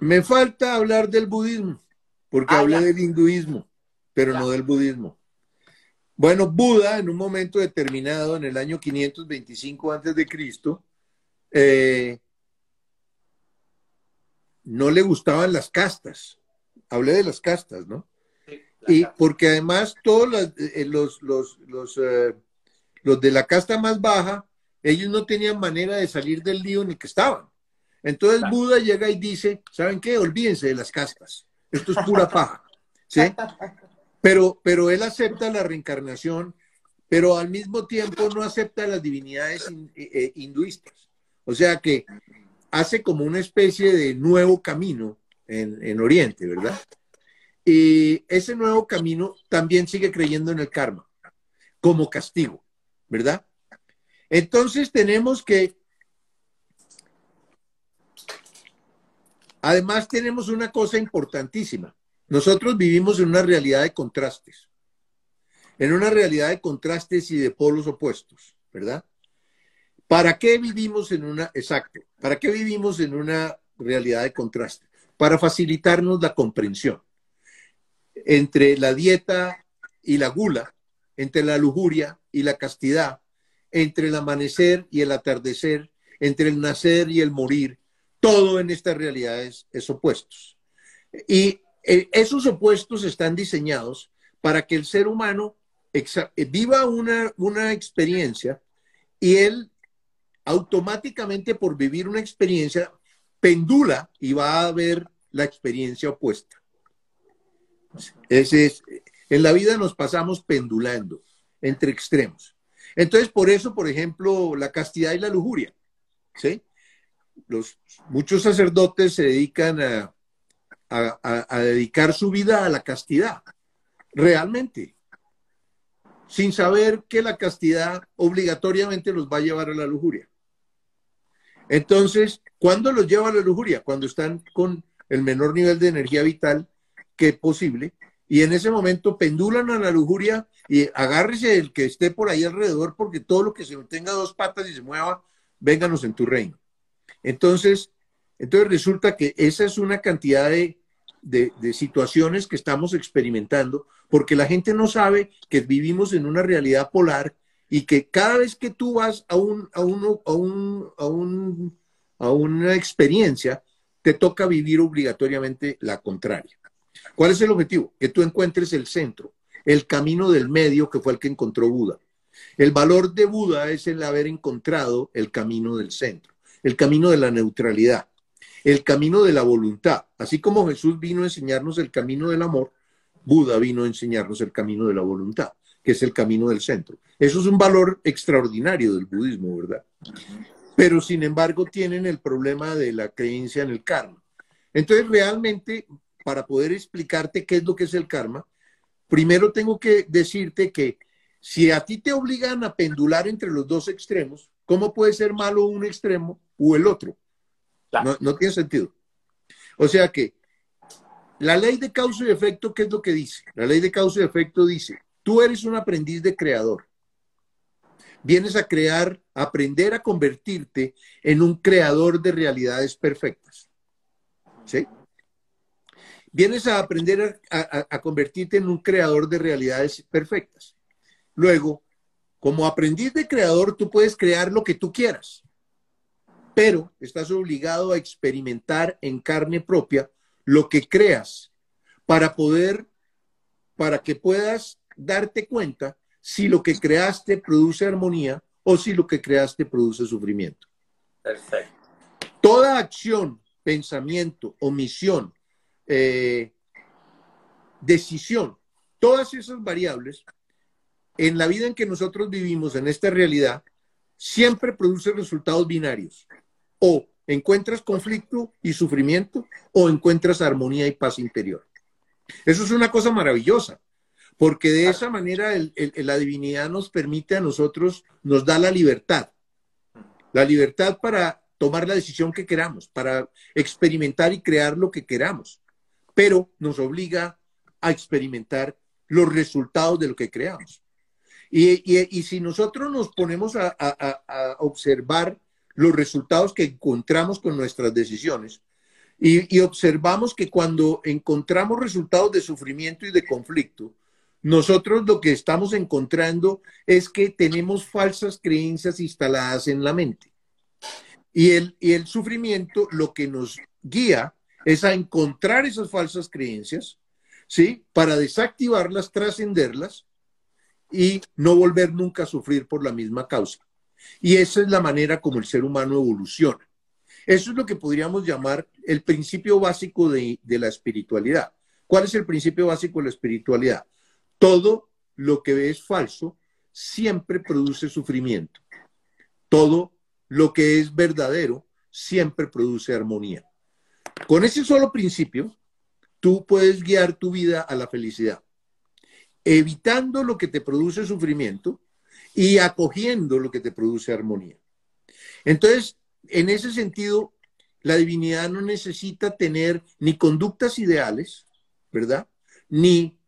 Me falta hablar del budismo, porque ah, hablé del hinduismo, pero no del budismo. Bueno, Buda, en un momento determinado, en el año 525 antes de Cristo, eh, no le gustaban las castas. Hablé de las castas, ¿no? y porque además todos eh, los, los, los, eh, los, de la casta más baja, ellos no tenían manera de salir del lío ni que estaban. Entonces Buda llega y dice, ¿saben qué? Olvídense de las castas. Esto es pura paja. ¿Sí? [laughs] Pero, pero él acepta la reencarnación, pero al mismo tiempo no acepta las divinidades eh, hinduistas. O sea que hace como una especie de nuevo camino en, Oriente, ¿verdad? Y ese nuevo camino también sigue creyendo en el karma como castigo, ¿verdad? Entonces tenemos que, además tenemos una cosa importantísima. Nosotros vivimos en una realidad de contrastes, en una realidad de contrastes y de polos opuestos, ¿verdad? ¿Para qué vivimos en una, exacto, para qué vivimos en una realidad de contraste? Para facilitarnos la comprensión entre la dieta y la gula, entre la lujuria y la castidad, entre el amanecer y el atardecer, entre el nacer y el morir, todo en estas realidades es opuestos. Y eh, esos opuestos están diseñados para que el ser humano viva una, una experiencia y él automáticamente por vivir una experiencia pendula y va a ver la experiencia opuesta. Ese es, en la vida nos pasamos pendulando entre extremos. Entonces, por eso, por ejemplo, la castidad y la lujuria. ¿sí? Los, muchos sacerdotes se dedican a, a dedicar su vida a la castidad, realmente, sin saber que la castidad obligatoriamente los va a llevar a la lujuria. Entonces, ¿cuándo los lleva a la lujuria? Cuando están con el menor nivel de energía vital que posible. Y en ese momento pendulan a la lujuria y agárrese el que esté por ahí alrededor, porque todo lo que se tenga dos patas y se mueva, vénganos en tu reino. Entonces, entonces resulta que esa es una cantidad de, de, situaciones que estamos experimentando, porque la gente no sabe que vivimos en una realidad polar y que cada vez que tú vas a, un, a, uno, a, un, a, un, a una experiencia, te toca vivir obligatoriamente la contraria. ¿Cuál es el objetivo? Que tú encuentres el centro, el camino del medio que fue el que encontró Buda. El valor de Buda es el haber encontrado el camino del centro, el camino de la neutralidad, el camino de la voluntad. Así como Jesús vino a enseñarnos el camino del amor, Buda vino a enseñarnos el camino de la voluntad que es el camino del centro. Eso es un valor extraordinario del budismo, ¿verdad? Pero sin embargo tienen el problema de la creencia en el karma. Entonces, realmente, para poder explicarte qué es lo que es el karma, primero tengo que decirte que si a ti te obligan a pendular entre los dos extremos, ¿cómo puede ser malo un extremo o el otro? No, no tiene sentido. O sea que la ley de causa y efecto, ¿qué es lo que dice? La ley de causa y efecto dice, Tú eres un aprendiz de creador. Vienes a crear, aprender a convertirte en un creador de realidades perfectas. ¿Sí? Vienes a aprender a convertirte en un creador de realidades perfectas. Luego, como aprendiz de creador, tú puedes crear lo que tú quieras, pero estás obligado a experimentar en carne propia lo que creas para poder, para que puedas darte cuenta si lo que creaste produce armonía o si lo que creaste produce sufrimiento. Perfecto. Toda acción, pensamiento, omisión, eh, decisión, todas esas variables, en la vida en que nosotros vivimos, en esta realidad, siempre produce resultados binarios. O encuentras conflicto y sufrimiento o encuentras armonía y paz interior. Eso es una cosa maravillosa porque de esa manera la divinidad nos permite a nosotros, nos da la libertad, la libertad para tomar la decisión que queramos, para experimentar y crear lo que queramos, pero nos obliga a experimentar los resultados de lo que creamos. Y, si nosotros nos ponemos a, observar los resultados que encontramos con nuestras decisiones y, observamos que cuando encontramos resultados de sufrimiento y de conflicto, nosotros lo que estamos encontrando es que tenemos falsas creencias instaladas en la mente. Y el, y el sufrimiento lo que nos guía es a encontrar esas falsas creencias, ¿sí? Para desactivarlas, trascenderlas y no volver nunca a sufrir por la misma causa. Y esa es la manera como el ser humano evoluciona. Eso es lo que podríamos llamar el principio básico de, la espiritualidad. ¿Cuál es el principio básico de la espiritualidad? Todo lo que es falso siempre produce sufrimiento. Todo lo que es verdadero siempre produce armonía. Con ese solo principio, tú puedes guiar tu vida a la felicidad evitando lo que te produce sufrimiento y acogiendo lo que te produce armonía. Entonces, en ese sentido, la divinidad no necesita tener ni conductas ideales, ¿verdad? Ni,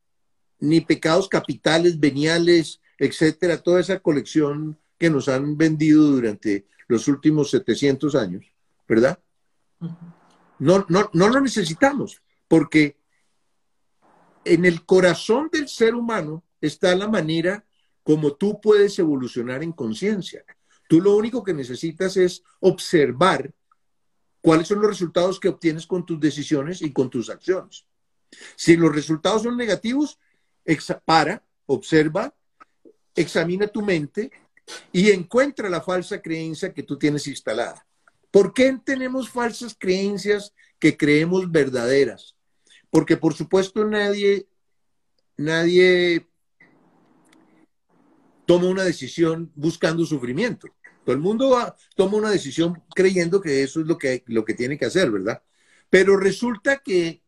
ni pecados capitales, veniales, etcétera, toda esa colección que nos han vendido durante los últimos 700 años, ¿verdad? No, no, no lo necesitamos, porque en el corazón del ser humano está la manera como tú puedes evolucionar en conciencia. Tú lo único que necesitas es observar cuáles son los resultados que obtienes con tus decisiones y con tus acciones. Si los resultados son negativos, para, observa, examina tu mente y encuentra la falsa creencia que tú tienes instalada. ¿Por qué tenemos falsas creencias que creemos verdaderas? Porque por supuesto nadie, nadie toma una decisión buscando sufrimiento. Todo el mundo toma una decisión creyendo que eso es lo que, lo que tiene que hacer, ¿verdad? Pero resulta que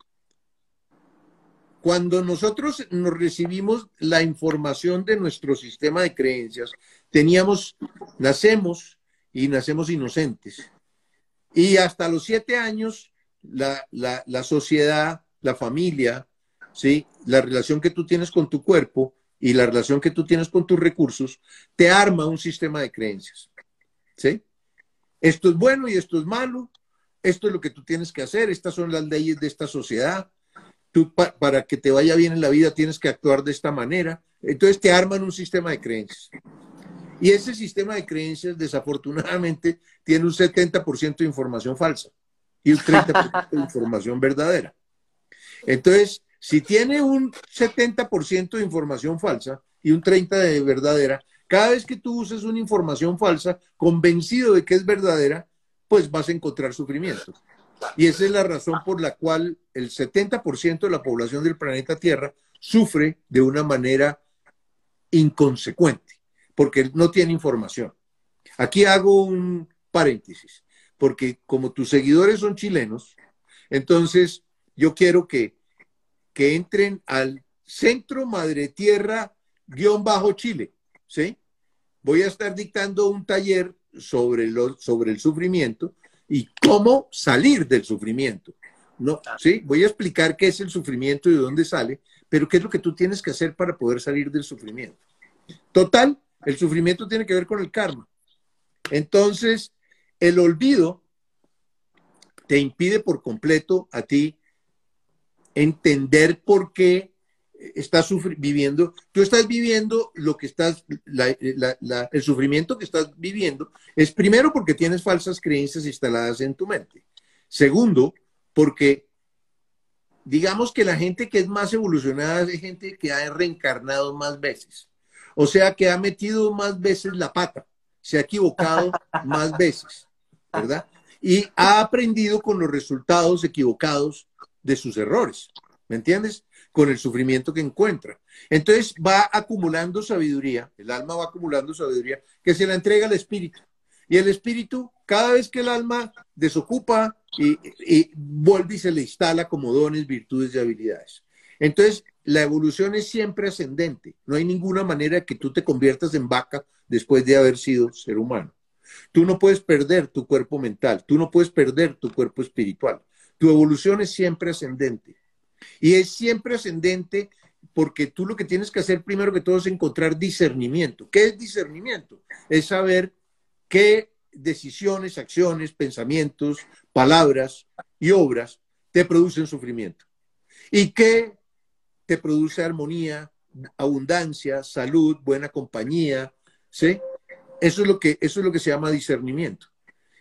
cuando nosotros nos recibimos la información de nuestro sistema de creencias, teníamos, nacemos y nacemos inocentes. Y hasta los siete años, la, la, la sociedad la familia, ¿sí? la relación que tú tienes con tu cuerpo y la relación que tú tienes con tus recursos, te arma un sistema de creencias. ¿sí? Esto es bueno y esto es malo, esto es lo que tú tienes que hacer, estas son las leyes de esta sociedad, tú para que te vaya bien en la vida tienes que actuar de esta manera. Entonces te arman un sistema de creencias. Y ese sistema de creencias, desafortunadamente, tiene un 70% de información falsa y un 30% de [laughs] información verdadera. Entonces, si tiene un 70% de información falsa y un 30% de verdadera, cada vez que tú uses una información falsa, convencido de que es verdadera, pues vas a encontrar sufrimiento. Y esa es la razón por la cual el 70% de la población del planeta Tierra sufre de una manera inconsecuente, porque no tiene información. Aquí hago un paréntesis, porque como tus seguidores son chilenos, entonces yo quiero que, que entren al Centro Madre Tierra guion bajo Chile, ¿sí? Voy a estar dictando un taller sobre, lo, sobre el sufrimiento y cómo salir del sufrimiento. No, ¿sí? Voy a explicar qué es el sufrimiento y de dónde sale, pero qué es lo que tú tienes que hacer para poder salir del sufrimiento. Total, el sufrimiento tiene que ver con el karma. Entonces, el olvido te impide por completo a ti entender por qué estás viviendo, tú estás viviendo lo que estás, el sufrimiento que estás viviendo es primero porque tienes falsas creencias instaladas en tu mente. Segundo, porque digamos que la gente que es más evolucionada es gente que ha reencarnado más veces. O sea, que ha metido más veces la pata, se ha equivocado [laughs] más veces, ¿verdad? Y ha aprendido con los resultados equivocados de sus errores, ¿me entiendes? Con el sufrimiento que encuentra. Entonces va acumulando sabiduría, el alma va acumulando sabiduría que se la entrega al espíritu. Y el espíritu, cada vez que el alma desocupa y, vuelve y se le instala como dones, virtudes y habilidades. Entonces, la evolución es siempre ascendente. No hay ninguna manera que tú te conviertas en vaca después de haber sido ser humano. Tú no puedes perder tu cuerpo mental, tú no puedes perder tu cuerpo espiritual. Tu evolución es siempre ascendente. Y es siempre ascendente porque tú lo que tienes que hacer primero que todo es encontrar discernimiento. ¿Qué es discernimiento? Es saber qué decisiones, acciones, pensamientos, palabras y obras te producen sufrimiento. Y qué te produce armonía, abundancia, salud, buena compañía, ¿sí? Eso es lo que, eso es lo que se llama discernimiento.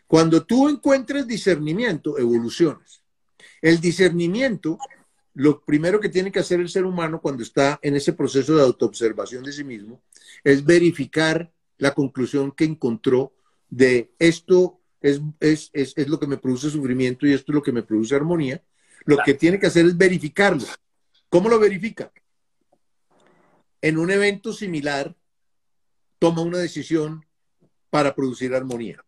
Cuando tú encuentres discernimiento, evolucionas. El discernimiento, lo primero que tiene que hacer el ser humano cuando está en ese proceso de autoobservación de sí mismo, es verificar la conclusión que encontró de esto es, es, es, lo que me produce sufrimiento y esto es lo que me produce armonía. Lo que tiene que hacer es verificarlo. ¿Cómo lo verifica? En un evento similar, toma una decisión para producir armonía.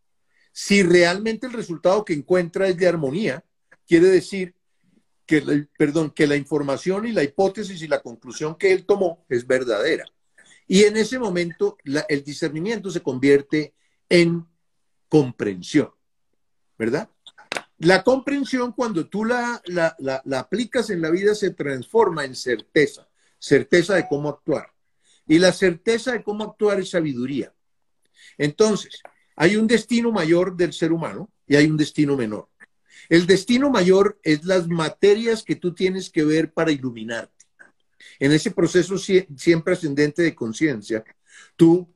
Si realmente el resultado que encuentra es de armonía, quiere decir que, perdón, que la información y la hipótesis y la conclusión que él tomó es verdadera. Y en ese momento el discernimiento se convierte en comprensión, ¿verdad? La comprensión cuando tú la, la, la aplicas en la vida se transforma en certeza, certeza de cómo actuar. Y la certeza de cómo actuar es sabiduría. Entonces, hay un destino mayor del ser humano y hay un destino menor. El destino mayor es las materias que tú tienes que ver para iluminarte. En ese proceso siempre ascendente de conciencia, tú,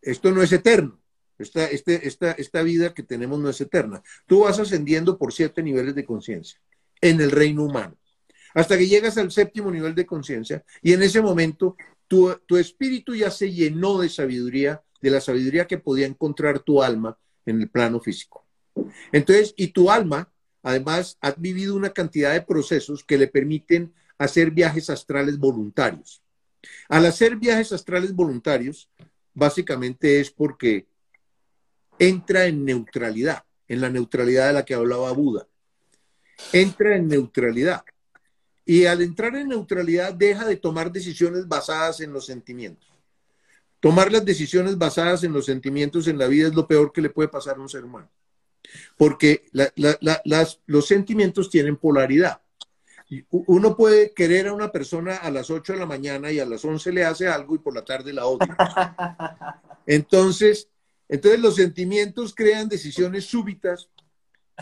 esto no es eterno, esta, este, esta, esta vida que tenemos no es eterna. Tú vas ascendiendo por siete niveles de conciencia en el reino humano, hasta que llegas al séptimo nivel de conciencia y en ese momento tu, tu espíritu ya se llenó de sabiduría, de la sabiduría que podía encontrar tu alma en el plano físico. Entonces, y tu alma, además, ha vivido una cantidad de procesos que le permiten hacer viajes astrales voluntarios. Al hacer viajes astrales voluntarios, básicamente es porque entra en neutralidad, en la neutralidad de la que hablaba Buda. Entra en neutralidad. Y al entrar en neutralidad deja de tomar decisiones basadas en los sentimientos. Tomar las decisiones basadas en los sentimientos en la vida es lo peor que le puede pasar a un ser humano. Porque los sentimientos tienen polaridad. Uno puede querer a una persona a las 8 de la mañana y a las 11 le hace algo y por la tarde la odia. [laughs] Entonces, entonces los sentimientos crean decisiones súbitas.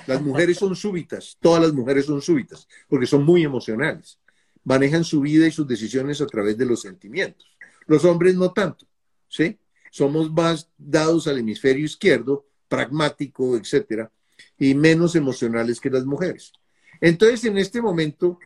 Las mujeres son súbitas, todas las mujeres son súbitas, porque son muy emocionales. Manejan su vida y sus decisiones a través de los sentimientos. Los hombres no tanto, ¿sí? Somos más dados al hemisferio izquierdo, pragmático, etcétera, y menos emocionales que las mujeres. Entonces, en este momento,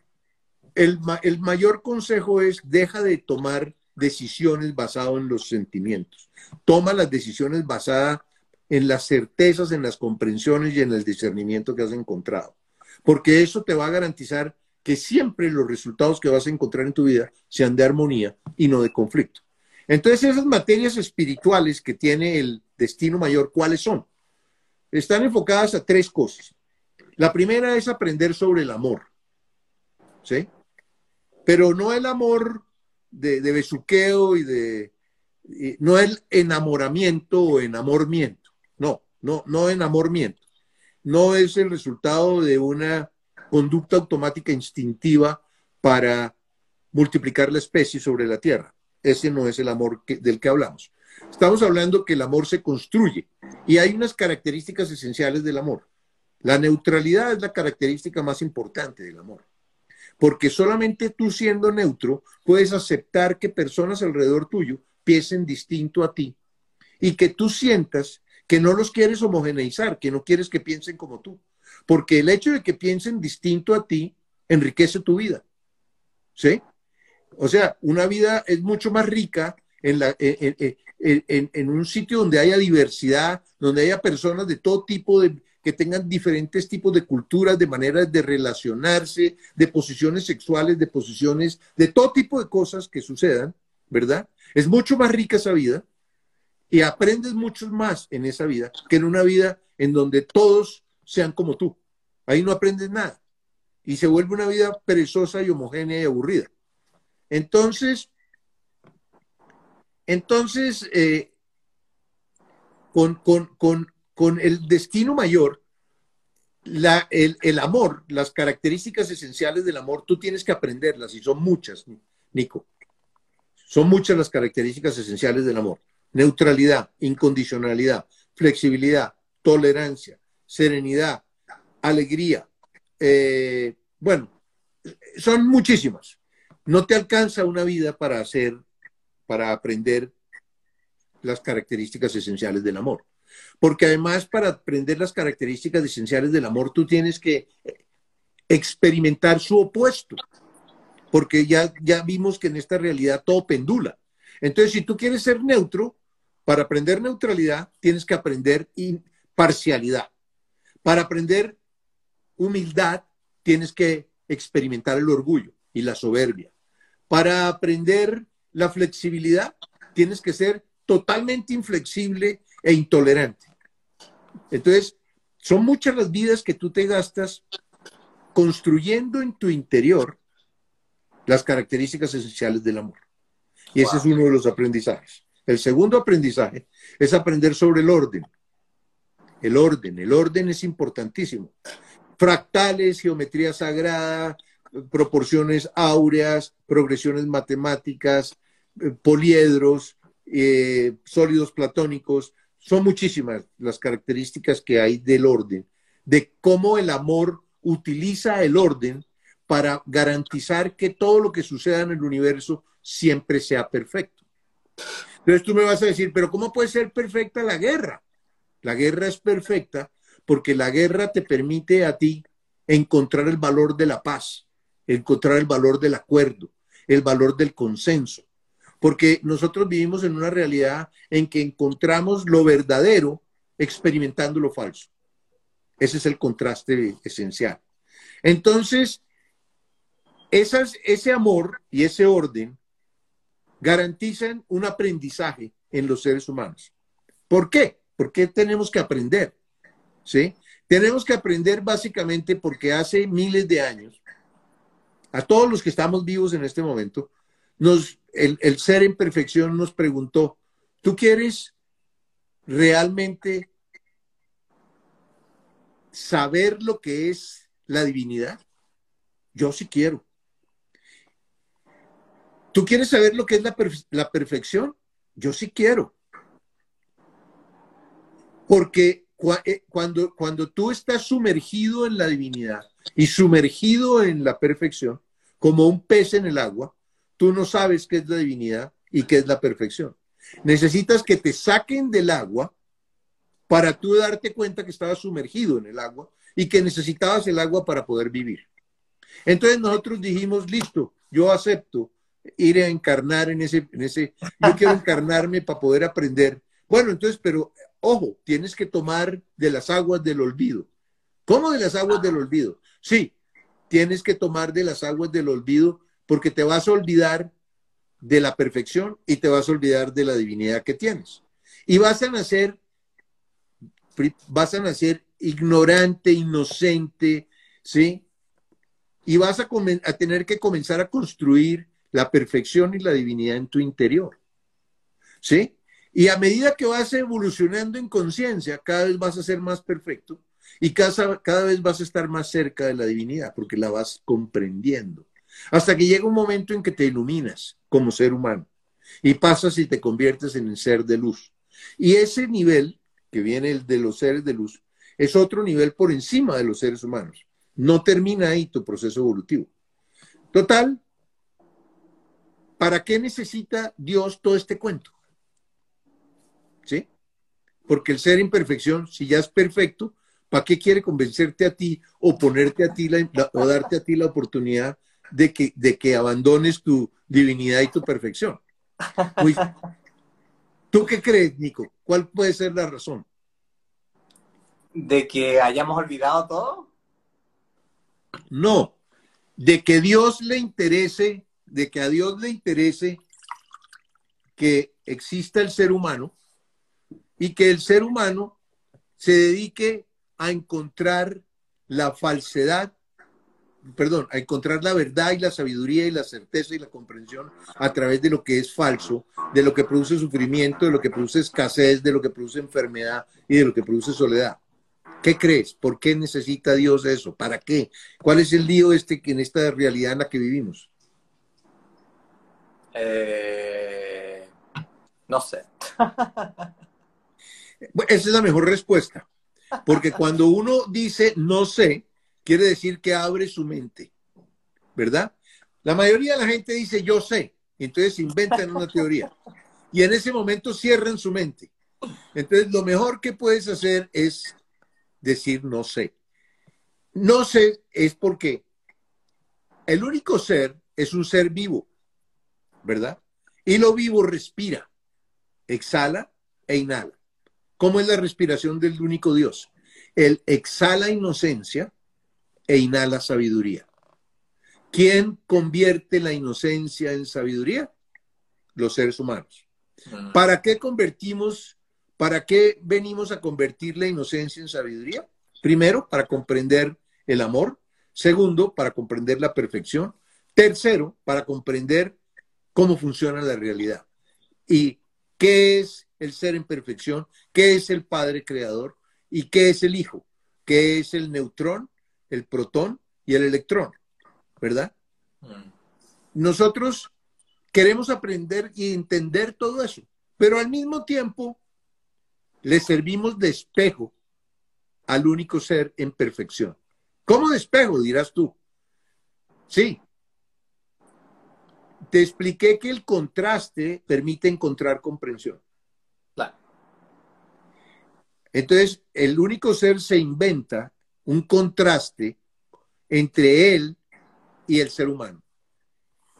el, el mayor consejo es deja de tomar decisiones basadas en los sentimientos. Toma las decisiones basadas en las certezas, en las comprensiones y en el discernimiento que has encontrado. Porque eso te va a garantizar que siempre los resultados que vas a encontrar en tu vida sean de armonía y no de conflicto. Entonces, esas materias espirituales que tiene el destino mayor, ¿cuáles son? Están enfocadas a tres cosas. La primera es aprender sobre el amor. ¿Sí? Pero no el amor de, besuqueo y de... no el enamoramiento o enamoramiento. No, no, no enamoramiento. No es el resultado de una conducta automática instintiva para multiplicar la especie sobre la Tierra. Ese no es el amor del que hablamos. Estamos hablando que el amor se construye y hay unas características esenciales del amor. La neutralidad es la característica más importante del amor porque solamente tú siendo neutro puedes aceptar que personas alrededor tuyo piensen distinto a ti y que tú sientas que no los quieres homogeneizar, que no quieres que piensen como tú, porque el hecho de que piensen distinto a ti enriquece tu vida. ¿Sí? O sea, una vida es mucho más rica en, la, en, un sitio donde haya diversidad, donde haya personas de todo tipo de, que tengan diferentes tipos de culturas, de maneras de relacionarse, de posiciones sexuales, de posiciones, de todo tipo de cosas que sucedan, ¿verdad? Es mucho más rica esa vida y aprendes mucho más en esa vida que en una vida en donde todos sean como tú. Ahí no aprendes nada y se vuelve una vida perezosa y homogénea y aburrida. Entonces, entonces, eh, con, el destino mayor, el, amor, las características esenciales del amor, tú tienes que aprenderlas y son muchas, Nico. Son muchas las características esenciales del amor. Neutralidad, incondicionalidad, flexibilidad, tolerancia, serenidad, alegría. Eh, bueno, son muchísimas. No te alcanza una vida para hacer, para aprender las características esenciales del amor. Porque además para aprender las características esenciales del amor, tú tienes que experimentar su opuesto. Porque ya, ya vimos que en esta realidad todo pendula. Entonces, si tú quieres ser neutro, para aprender neutralidad, tienes que aprender parcialidad. Para aprender humildad, tienes que experimentar el orgullo y la soberbia. Para aprender la flexibilidad, tienes que ser totalmente inflexible e intolerante. Entonces, son muchas las vidas que tú te gastas construyendo en tu interior las características esenciales del amor. Y ese es uno de los aprendizajes. El segundo aprendizaje es aprender sobre el orden. El orden, el orden es importantísimo. Fractales, geometría sagrada, proporciones áureas, progresiones matemáticas, poliedros, eh, sólidos platónicos. Son muchísimas las características que hay del orden, de cómo el amor utiliza el orden para garantizar que todo lo que suceda en el universo siempre sea perfecto. Entonces tú me vas a decir, pero ¿cómo puede ser perfecta la guerra? La guerra es perfecta porque la guerra te permite a ti encontrar el valor de la paz, encontrar el valor del acuerdo, el valor del consenso. Porque nosotros vivimos en una realidad en que encontramos lo verdadero experimentando lo falso. Ese es el contraste esencial. Entonces, ese amor y ese orden garantizan un aprendizaje en los seres humanos. ¿Por qué? Porque tenemos que aprender. ¿Sí? Tenemos que aprender básicamente porque hace miles de años, a todos los que estamos vivos en este momento, nos, el, el ser en perfección nos preguntó, ¿tú quieres realmente saber lo que es la divinidad? Yo sí quiero. ¿Tú quieres saber lo que es la, perfección? Yo sí quiero. Porque eh, cuando, cuando tú estás sumergido en la divinidad y sumergido en la perfección, como un pez en el agua, tú no sabes qué es la divinidad y qué es la perfección. Necesitas que te saquen del agua para tú darte cuenta que estabas sumergido en el agua y que necesitabas el agua para poder vivir. Entonces nosotros dijimos, listo, yo acepto ir a encarnar en ese, en ese, yo quiero [laughs] encarnarme para poder aprender. Bueno, entonces, pero ojo, tienes que tomar de las aguas del olvido. ¿Cómo de las aguas del olvido? Sí, tienes que tomar de las aguas del olvido porque te vas a olvidar de la perfección y te vas a olvidar de la divinidad que tienes. Y vas a nacer, vas a nacer ignorante, inocente, ¿sí? Y vas a, tener que comenzar a construir la perfección y la divinidad en tu interior. ¿Sí? Y a medida que vas evolucionando en conciencia, cada vez vas a ser más perfecto y cada, cada vez vas a estar más cerca de la divinidad porque la vas comprendiendo. Hasta que llega un momento en que te iluminas como ser humano y pasas y te conviertes en el ser de luz. Y ese nivel, que viene el de los seres de luz, es otro nivel por encima de los seres humanos. No termina ahí tu proceso evolutivo. Total, ¿para qué necesita Dios todo este cuento? ¿Sí? Porque el ser imperfección, si ya es perfecto, ¿para qué quiere convencerte a ti o ponerte a ti la, o darte a ti la oportunidad de que, de que abandones tu divinidad y tu perfección? ¿Tú qué crees, Nico? ¿Cuál puede ser la razón? ¿De que hayamos olvidado todo? No, de que Dios le interese de que a Dios le interese que exista el ser humano y que el ser humano se dedique a encontrar la falsedad perdón, a encontrar la verdad y la sabiduría y la certeza y la comprensión a través de lo que es falso, de lo que produce sufrimiento, de lo que produce escasez, de lo que produce enfermedad y de lo que produce soledad. ¿Qué crees? ¿Por qué necesita Dios eso? ¿Para qué? ¿Cuál es el lío este en esta realidad en la que vivimos? Eh, no sé. [laughs] Esa es la mejor respuesta. Porque cuando uno dice no sé, quiere decir que abre su mente. ¿Verdad? La mayoría de la gente dice yo sé. Entonces inventan una teoría. Y en ese momento cierran su mente. Entonces lo mejor que puedes hacer es decir no sé. No sé es porque el único ser es un ser vivo, ¿verdad? Y lo vivo respira, exhala e inhala. ¿Cómo es la respiración del único Dios? Él exhala inocencia e inhala sabiduría. ¿Quién convierte la inocencia en sabiduría? Los seres humanos. Ah. ¿Para qué convertimos ¿Para qué venimos a convertir la inocencia en sabiduría? Primero, para comprender el amor. Segundo, para comprender la perfección. Tercero, para comprender cómo funciona la realidad. ¿Y qué es el ser en perfección? ¿Qué es el Padre Creador? ¿Y qué es el Hijo? ¿Qué es el neutrón, el protón y el electrón? ¿Verdad? Mm. Nosotros queremos aprender y entender todo eso, pero al mismo tiempo le servimos de espejo al único ser en perfección. ¿Cómo de espejo, dirás tú? Sí. Te expliqué que el contraste permite encontrar comprensión. Entonces, el único ser se inventa un contraste entre él y el ser humano.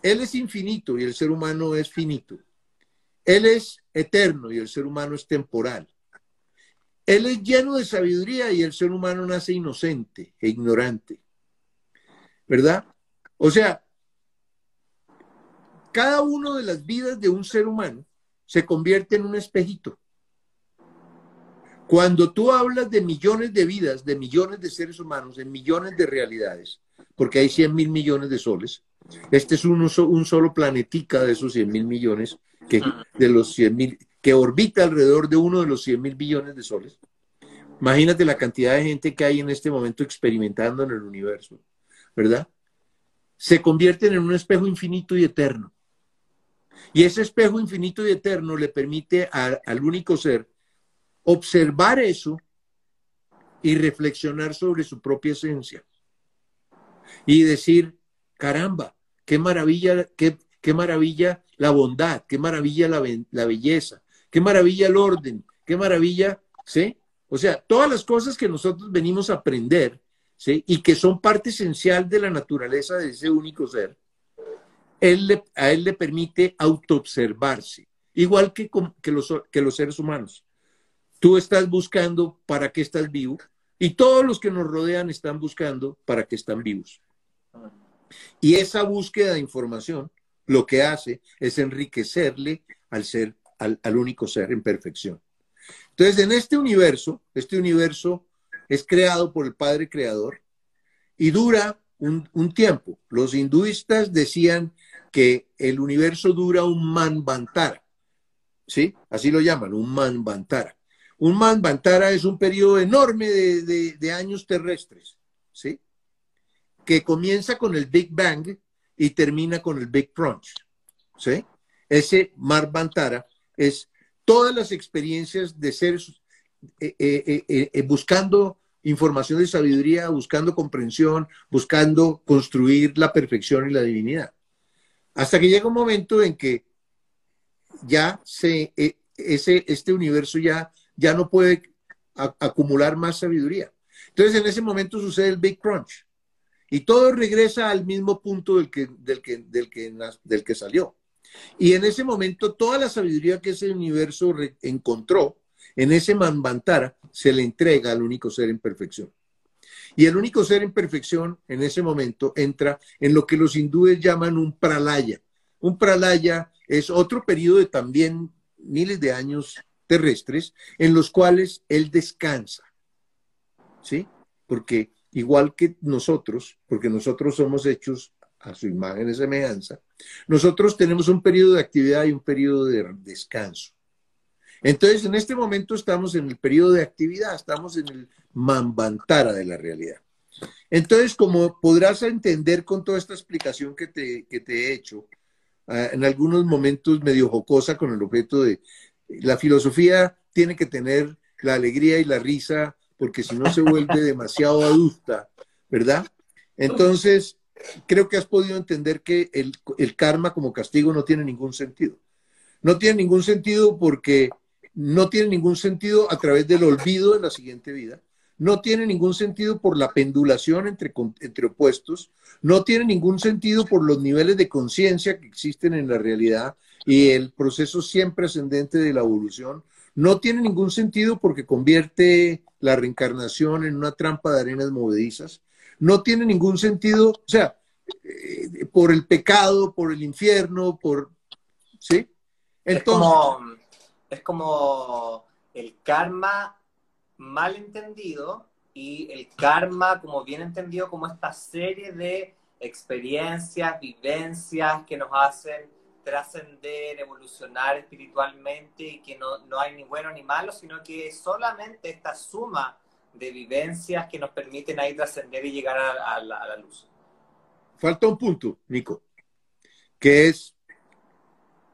Él es infinito y el ser humano es finito. Él es eterno y el ser humano es temporal. Él es lleno de sabiduría y el ser humano nace inocente e ignorante. ¿Verdad? O sea, cada una de las vidas de un ser humano se convierte en un espejito. Cuando tú hablas de millones de vidas, de millones de seres humanos, en millones de realidades, porque hay 100 mil millones de soles, este es un, un solo planetica de esos 100 mil millones, que de los 100 mil, que orbita alrededor de uno de los 100 mil billones de soles. Imagínate la cantidad de gente que hay en este momento experimentando en el universo, ¿verdad? Se convierten en un espejo infinito y eterno. Y ese espejo infinito y eterno le permite al único ser observar eso y reflexionar sobre su propia esencia. Y decir, caramba, qué maravilla, qué, qué maravilla la bondad, qué maravilla la, la belleza, qué maravilla el orden, qué maravilla, ¿sí? O sea, todas las cosas que nosotros venimos a aprender, ¿sí? Y que son parte esencial de la naturaleza de ese único ser, él a él le permite autoobservarse, igual que, que, los, que los seres humanos. Tú estás buscando para qué estás vivo y todos los que nos rodean están buscando para qué están vivos. Y esa búsqueda de información lo que hace es enriquecerle al ser al, único ser en perfección. Entonces, en este universo, este universo es creado por el Padre Creador y dura un, tiempo. Los hinduistas decían que el universo dura un manvantara. ¿Sí? Así lo llaman, un manvantara. Un manvantara es un periodo enorme de, años terrestres. ¿Sí? Que comienza con el Big Bang y termina con el Big Crunch. ¿Sí? Ese manvantara es todas las experiencias de seres eh, eh, eh, buscando información de sabiduría, buscando comprensión, buscando construir la perfección y la divinidad. Hasta que llega un momento en que ya se, ese, este universo ya, ya no puede acumular más sabiduría. Entonces en ese momento sucede el Big Crunch y todo regresa al mismo punto del que, del que, del que, del que salió. Y en ese momento toda la sabiduría que ese universo encontró en ese Manvantara se le entrega al único ser en perfección. Y el único ser en perfección en ese momento entra en lo que los hindúes llaman un pralaya. Un pralaya es otro periodo de también miles de años terrestres en los cuales él descansa. ¿Sí? Porque igual que nosotros, porque nosotros somos hechos a su imagen y semejanza, nosotros tenemos un periodo de actividad y un periodo de descanso. Entonces, en este momento estamos en el periodo de actividad, estamos en el mambantara de la realidad. Entonces, como podrás entender con toda esta explicación que te, que te he hecho, ah, en algunos momentos medio jocosa con el objeto de la filosofía tiene que tener la alegría y la risa, porque si no se vuelve [laughs] demasiado adulta, ¿verdad? Entonces, creo que has podido entender que el, el karma como castigo no tiene ningún sentido. No tiene ningún sentido porque no tiene ningún sentido a través del olvido en la siguiente vida, no tiene ningún sentido por la pendulación entre, entre opuestos, no tiene ningún sentido por los niveles de conciencia que existen en la realidad y el proceso siempre ascendente de la evolución, no tiene ningún sentido porque convierte la reencarnación en una trampa de arenas movedizas, no tiene ningún sentido, o sea, eh, por el pecado, por el infierno, por... ¿Sí? Entonces, es como el karma mal entendido y el karma como bien entendido como esta serie de experiencias, vivencias que nos hacen trascender, evolucionar espiritualmente y que no, no, hay ni bueno ni malo, sino que solamente esta suma de vivencias que nos permiten ahí trascender y llegar a, la, a la luz. Falta un punto, Nico, que es,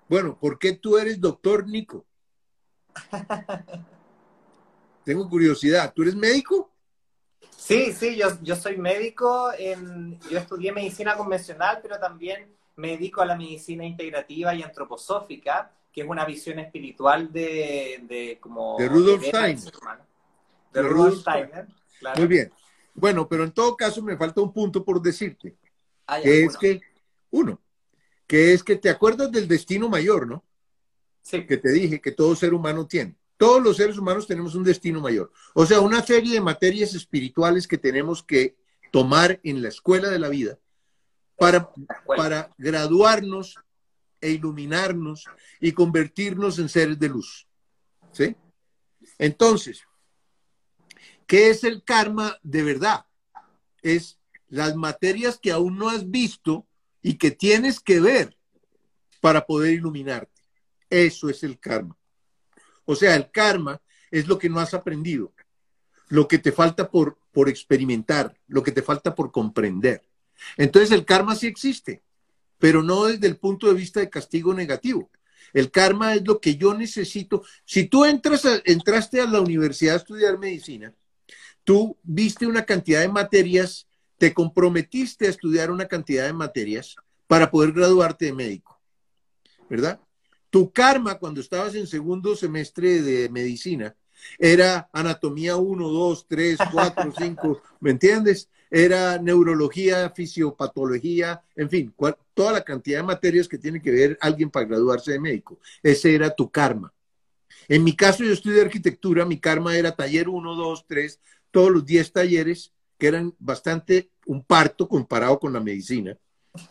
bueno, ¿por qué tú eres doctor, Nico? [laughs] Tengo curiosidad. ¿Tú eres médico? Sí, sí, yo, yo soy médico. En, yo estudié medicina convencional, pero también me dedico a la medicina integrativa y antroposófica, que es una visión espiritual de, de como... De Rudolf Steiner. De, Rudolf Steiner, Muy bien. Bueno, pero en todo caso me falta un punto por decirte. Ah, que es que, uno, que es que te acuerdas del destino mayor, ¿no? que te dije que todo ser humano tiene. Todos los seres humanos tenemos un destino mayor. O sea, una serie de materias espirituales que tenemos que tomar en la escuela de la vida para, para graduarnos e iluminarnos y convertirnos en seres de luz. ¿Sí? Entonces, ¿qué es el karma de verdad? Es las materias que aún no has visto y que tienes que ver para poder iluminarte. Eso es el karma. O sea, el karma es lo que no has aprendido, lo que te falta por, por experimentar, lo que te falta por comprender. Entonces el karma sí existe, pero no desde el punto de vista de castigo negativo. El karma es lo que yo necesito. Si tú entras entraste a la universidad a estudiar medicina, tú viste una cantidad de materias, te comprometiste a estudiar una cantidad de materias para poder graduarte de médico, ¿verdad? Tu karma cuando estabas en segundo semestre de medicina era anatomía 1, 2, 3, 4, 5, ¿me entiendes? Era neurología, fisiopatología, en fin, toda la cantidad de materias que tiene que ver alguien para graduarse de médico. Ese era tu karma. En mi caso, yo estudié arquitectura, mi karma era taller 1, 2, 3, todos los 10 talleres, que eran bastante un parto comparado con la medicina.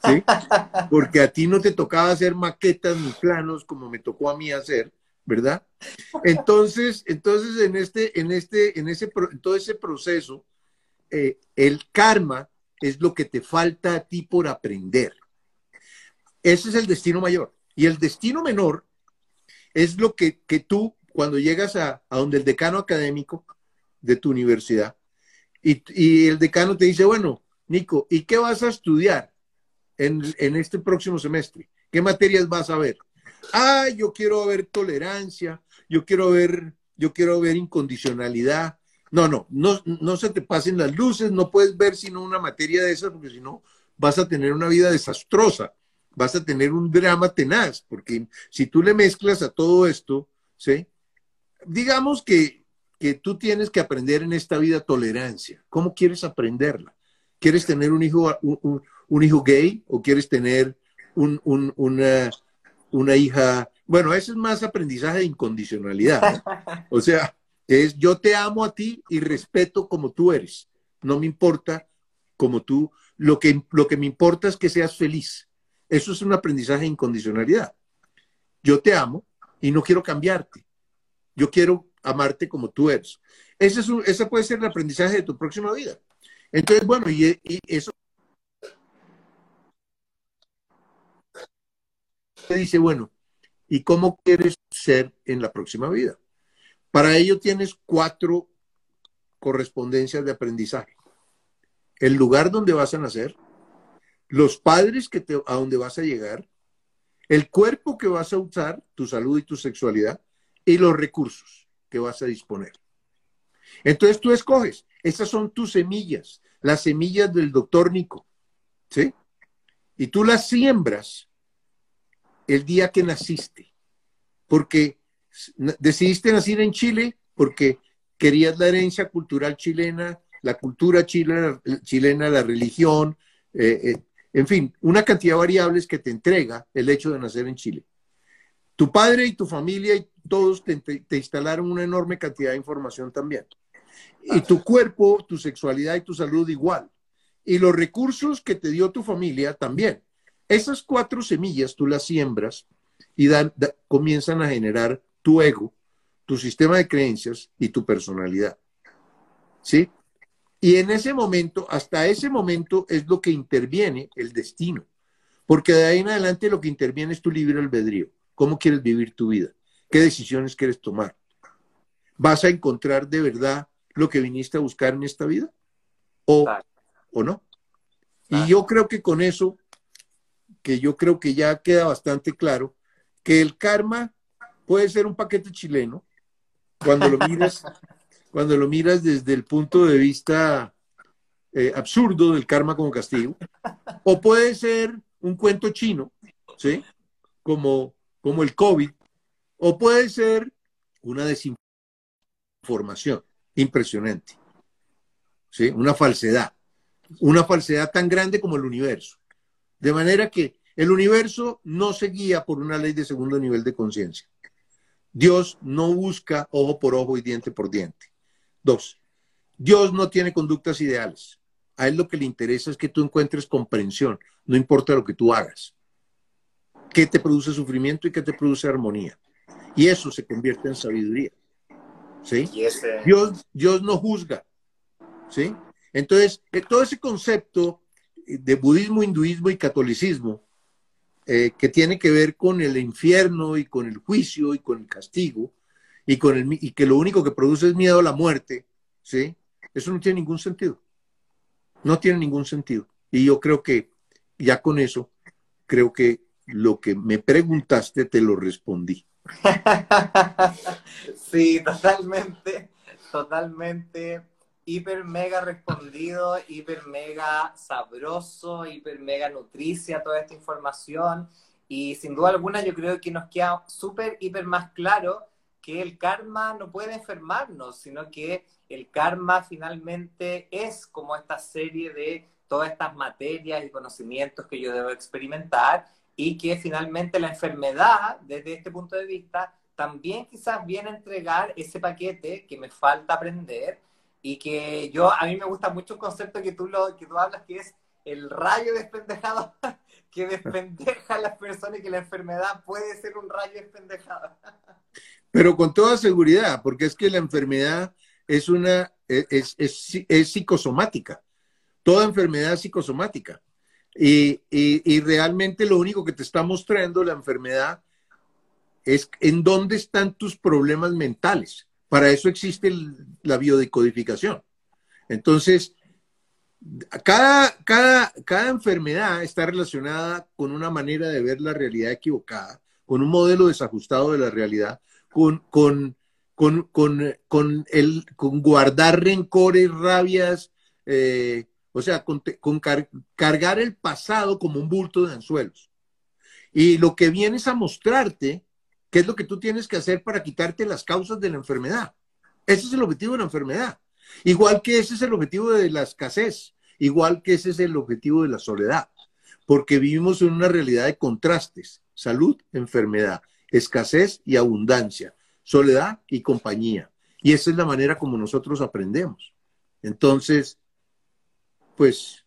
¿sí? [laughs] Porque a ti no te tocaba hacer maquetas ni planos como me tocó a mí hacer, ¿verdad? Entonces, entonces en este, en este, en ese, en todo ese proceso, eh, el karma es lo que te falta a ti por aprender. Ese es el destino mayor. Y el destino menor es lo que, que tú, cuando llegas a, donde el decano académico de tu universidad, y, y el decano te dice, bueno, Nico, ¿y qué vas a estudiar? en, este próximo semestre? ¿Qué materias vas a ver? Ah, yo quiero ver tolerancia, yo quiero ver, yo quiero ver incondicionalidad. No, no, no, no se te pasen las luces, no puedes ver sino una materia de esas, porque si no vas a tener una vida desastrosa, vas a tener un drama tenaz, porque si tú le mezclas a todo esto, ¿sí? Digamos que, que tú tienes que aprender en esta vida tolerancia. ¿Cómo quieres aprenderla? ¿Quieres tener un hijo, un hijo gay o quieres tener un, una, una, hija, bueno, eso es más aprendizaje de incondicionalidad. O sea, es yo te amo a ti y respeto como tú eres. No me importa como tú, lo que, lo que me importa es que seas feliz. Eso es un aprendizaje de incondicionalidad. Yo te amo y no quiero cambiarte. Yo quiero amarte como tú eres. Ese, es ese puede ser el aprendizaje de tu próxima vida. Entonces, bueno, y, y eso dice, bueno, ¿y cómo quieres ser en la próxima vida? Para ello tienes cuatro correspondencias de aprendizaje. El lugar donde vas a nacer, los padres que te, a donde vas a llegar, el cuerpo que vas a usar, tu salud y tu sexualidad, y los recursos que vas a disponer. Entonces tú escoges, esas son tus semillas, las semillas del doctor Nico, ¿sí? Y tú las siembras el día que naciste, porque decidiste nacer en Chile porque querías la herencia cultural chilena, la cultura chilena, la religión, eh, eh, en fin, una cantidad de variables que te entrega el hecho de nacer en Chile. Tu padre y tu familia y todos te, instalaron una enorme cantidad de información también. Y tu cuerpo, tu sexualidad y tu salud igual. Y los recursos que te dio tu familia también. Esas cuatro semillas tú las siembras y comienzan a generar tu ego, tu sistema de creencias y tu personalidad. ¿Sí? Y en ese momento, hasta ese momento es lo que interviene el destino. Porque de ahí en adelante lo que interviene es tu libre albedrío. ¿Cómo quieres vivir tu vida? ¿Qué decisiones quieres tomar? ¿Vas a encontrar de verdad lo que viniste a buscar en esta vida? ¿O, o no? Y yo creo que con eso que yo creo que ya queda bastante claro, que el karma puede ser un paquete chileno cuando lo miras, [laughs] cuando lo miras desde el punto de vista eh, absurdo del karma como castigo, o puede ser un cuento chino, ¿sí? Como, como el COVID, o puede ser una desinformación impresionante, ¿sí? Una falsedad, una falsedad tan grande como el universo. De manera que el universo no se guía por una ley de segundo nivel de conciencia. Dios no busca ojo por ojo y diente por diente. Dos, Dios no tiene conductas ideales. A él lo que le interesa es que tú encuentres comprensión, no importa lo que tú hagas. ¿Qué te produce sufrimiento y qué te produce armonía? Y eso se convierte en sabiduría. ¿Sí? Dios, Dios no juzga. ¿Sí? Entonces, eh, todo ese concepto de budismo, hinduismo y catolicismo, eh, que tiene que ver con el infierno y con el juicio y con el castigo, y, con el, y que lo único que produce es miedo a la muerte, ¿sí? Eso no tiene ningún sentido. No tiene ningún sentido. Y yo creo que ya con eso, creo que lo que me preguntaste te lo respondí. [laughs] sí, totalmente, totalmente hiper mega respondido, hiper mega sabroso, hiper mega nutricia toda esta información. Y sin duda alguna yo creo que nos queda súper, hiper más claro que el karma no puede enfermarnos, sino que el karma finalmente es como esta serie de todas estas materias y conocimientos que yo debo experimentar y que finalmente la enfermedad, desde este punto de vista, también quizás viene a entregar ese paquete que me falta aprender y que yo, a mí me gusta mucho un concepto que tú, lo, que tú hablas, que es el rayo despendejado [laughs] que despendeja a las personas y que la enfermedad puede ser un rayo despendejado. [laughs] Pero con toda seguridad, porque es que la enfermedad es una, es, es, psicosomática. Toda enfermedad es psicosomática. Y, y, realmente lo único que te está mostrando la enfermedad es en dónde están tus problemas mentales. Para eso existe la biodecodificación. Entonces, cada, enfermedad está relacionada con una manera de ver la realidad equivocada, con un modelo desajustado de la realidad, con, con, con, con, con guardar rencores, rabias, eh, o sea, con, cargar el pasado como un bulto de anzuelos. Y lo que viene es a mostrarte ¿Qué es lo que tú tienes que hacer para quitarte las causas de la enfermedad? Ese es el objetivo de la enfermedad. Igual que ese es el objetivo de la escasez, igual que ese es el objetivo de la soledad, porque vivimos en una realidad de contrastes, salud, enfermedad, escasez y abundancia, soledad y compañía. Y esa es la manera como nosotros aprendemos. Entonces, pues,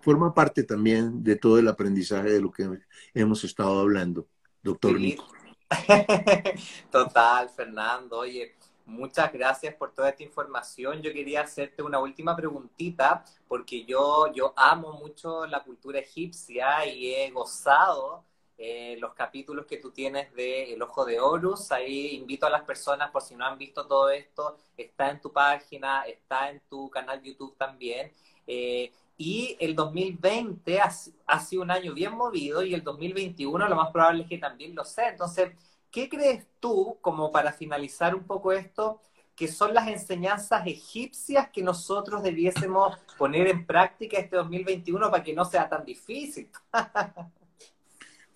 forma parte también de todo el aprendizaje de lo que hemos estado hablando, doctor Nico. [laughs] Total, Fernando. Oye, Muchas gracias por toda esta información. Yo quería hacerte una última preguntita, porque yo, yo amo mucho la cultura egipcia y he gozado eh, los capítulos que tú tienes de El Ojo de Horus. Ahí invito a las personas, por si no han visto todo esto, está en tu página, está en tu canal YouTube también. Eh, y el 2020 ha, sido un año bien movido y el 2021 lo más probable es que también lo sea. Entonces, ¿Qué crees tú, como para finalizar un poco esto, que son las enseñanzas egipcias que nosotros debiésemos poner en práctica este 2021 para que no sea tan difícil? [laughs]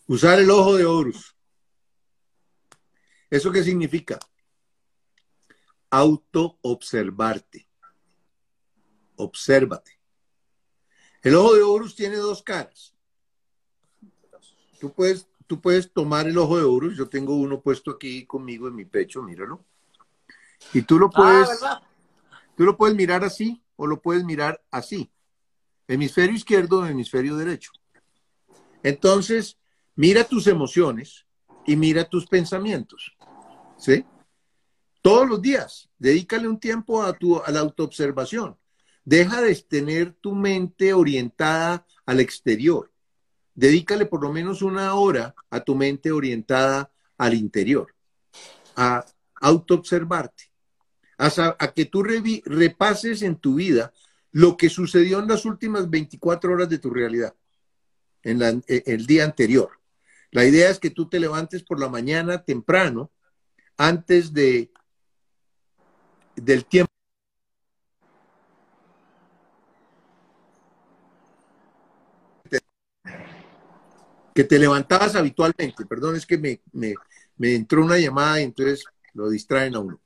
Usar el ojo de Horus. ¿Eso qué significa? Auto-observarte. Obsérvate. El ojo de Horus tiene dos caras. Tú puedes tú puedes tomar el ojo de oro, yo tengo uno puesto aquí conmigo en mi pecho, míralo. Y tú lo ah, puedes, tú lo puedes mirar así o lo puedes mirar así. Hemisferio izquierdo, hemisferio derecho. Entonces, mira tus emociones y mira tus pensamientos. ¿Sí? Todos los días, dedícale un tiempo a, tu, a la autoobservación. Deja de tener tu mente orientada al exterior dedícale por lo menos una hora a tu mente orientada al interior, a autoobservarte, a, a que tú repases en tu vida lo que sucedió en las últimas 24 horas de tu realidad, en, e, el día anterior. La idea es que tú te levantes por la mañana temprano, antes de, del tiempo que te levantabas habitualmente. Perdón, es que me, entró una llamada y entonces lo distraen a uno.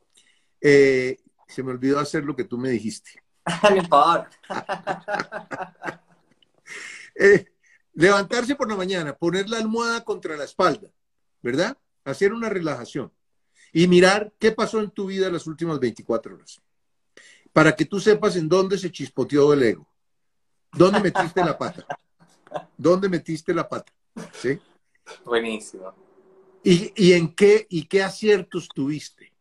Eh, se me olvidó hacer lo que tú me dijiste. [laughs] [laughs] eh, levantarse por la mañana, poner la almohada contra la espalda, ¿verdad? Hacer una relajación y mirar qué pasó en tu vida las últimas 24 horas. Para que tú sepas en dónde se chispoteó el ego. ¿Dónde metiste la pata? ¿Dónde metiste la pata? ¿Sí? Buenísimo. ¿Y, en qué, y qué aciertos tuviste?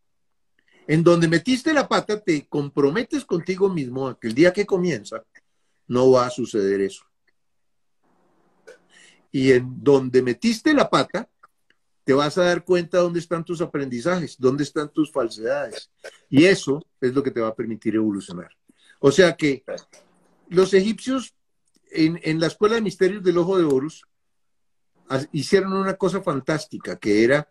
En donde metiste la pata, te comprometes contigo mismo a que el día que comienza no va a suceder eso. Y en donde metiste la pata, te vas a dar cuenta dónde están tus aprendizajes, dónde están tus falsedades. Y eso es lo que te va a permitir evolucionar. O sea que los egipcios en, en la Escuela de Misterios del Ojo de Horus hicieron una cosa fantástica, que era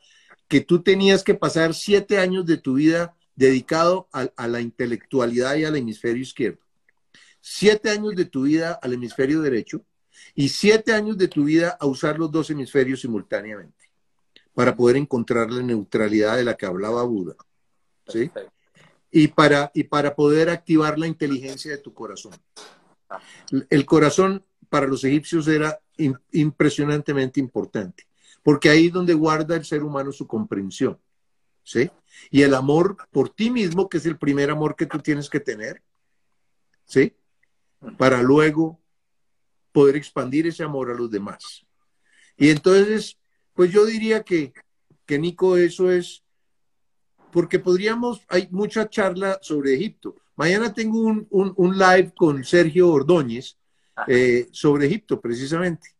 que tú tenías que pasar siete años de tu vida dedicado a, la intelectualidad y al hemisferio izquierdo, siete años de tu vida al hemisferio derecho y siete años de tu vida a usar los dos hemisferios simultáneamente para poder encontrar la neutralidad de la que hablaba Buda. ¿sí? Y para, y para poder activar la inteligencia de tu corazón. Ah. El corazón para los egipcios era impresionantemente importante, porque ahí es donde guarda el ser humano su comprensión, ¿sí? Y el amor por ti mismo, que es el primer amor que tú tienes que tener, ¿sí? Para luego poder expandir ese amor a los demás. Y entonces, pues yo diría que, que Nico, eso es, porque podríamos, hay mucha charla sobre Egipto. Mañana tengo un, un, un live con Sergio Ordóñez, eh, sobre Egipto, precisamente.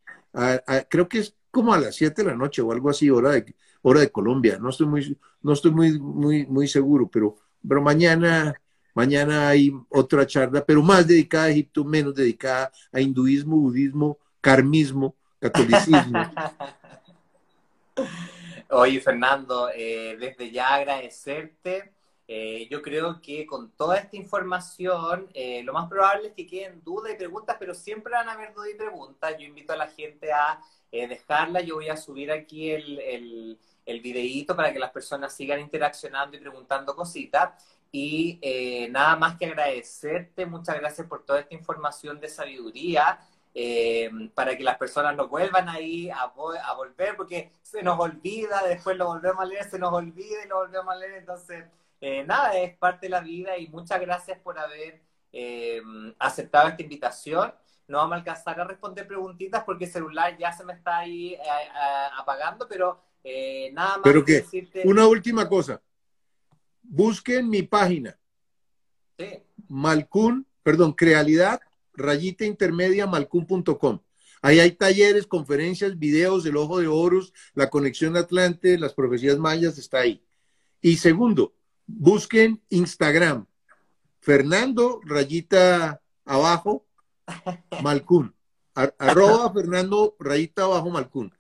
creo que es como a las 7 de la noche o algo así, hora de, hora de Colombia. No estoy muy, no estoy muy, muy, muy seguro, pero, pero mañana, mañana hay otra charla, pero más dedicada a Egipto, menos dedicada a hinduismo, budismo, karmismo, catolicismo. [laughs] [laughs] Oye, Fernando, eh, desde ya agradecerte eh, yo creo que con toda esta información, eh, lo más probable es que queden dudas y preguntas, pero siempre van a haber dudas y preguntas. Yo invito a la gente a eh, dejarla. Yo voy a subir aquí el, el, el, videíto para que las personas sigan interaccionando y preguntando cositas. Y nada más que agradecerte. Muchas gracias por toda esta información de sabiduría. para que las personas no vuelvan ahí a, a volver, porque se nos olvida, después lo volvemos a leer, se nos olvida y lo volvemos a leer, entonces eh, nada, es parte de la vida y muchas gracias por haber eh, aceptado esta invitación. No vamos a alcanzar a responder preguntitas porque el celular ya se me está ahí eh, apagando, pero nada más pero que decirte... Una última cosa. busquen mi página. Sí. Malcún, perdón, Crealidad, rayita intermedia, malcún.com. Ahí hay talleres, conferencias, videos, el ojo de Horus, la conexión Atlante, las profecías mayas, está ahí. Y segundo, busquen Instagram, Fernando, rayita abajo, Malcún. [laughs] arroba Fernando, rayita abajo, Malcún.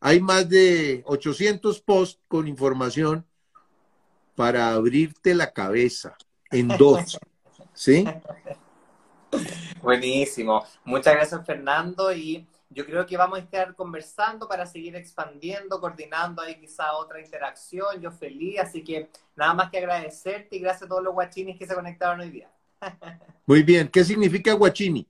Hay más de 800 posts con información para abrirte la cabeza en dos. ¿Sí? [laughs] Buenísimo. Muchas gracias, Fernando. Y yo creo que vamos a estar conversando para seguir expandiendo, coordinando ahí quizá otra interacción. Yo feliz, así que nada más que agradecerte y gracias a todos los guachinis que se conectaron hoy día. [laughs] Muy bien. ¿Qué significa guachini?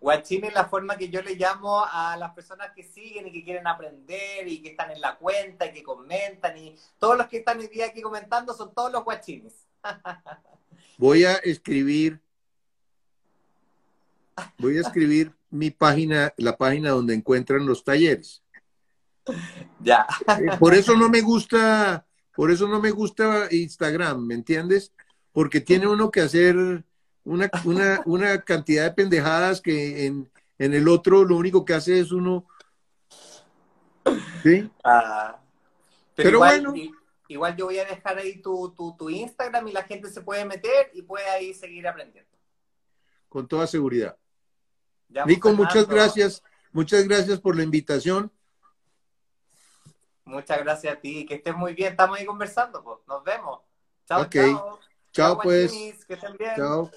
Guachini es la forma que yo le llamo a las personas que siguen y que quieren aprender y que están en la cuenta y que comentan y todos los que están hoy día aquí comentando son todos los guachinis. [laughs] Voy a escribir, voy a escribir mi página, la página donde encuentran los talleres. Ya. Eh, por eso no me gusta, por eso no me gusta Instagram, ¿me entiendes? Porque tiene uno que hacer una, una, una cantidad de pendejadas que en, en, el otro lo único que hace es uno. ¿Sí? Ah, pero, bueno. Igual yo voy a dejar ahí tu, tu, tu, Instagram y la gente se puede meter y puede ahí seguir aprendiendo. Con toda seguridad. Nico, muchas gracias. Muchas gracias por la invitación. Muchas gracias a ti. Que estés muy bien. Estamos ahí conversando. Pues. Nos vemos. Chao, chao. Chao, pues. Que estén bien. Chao.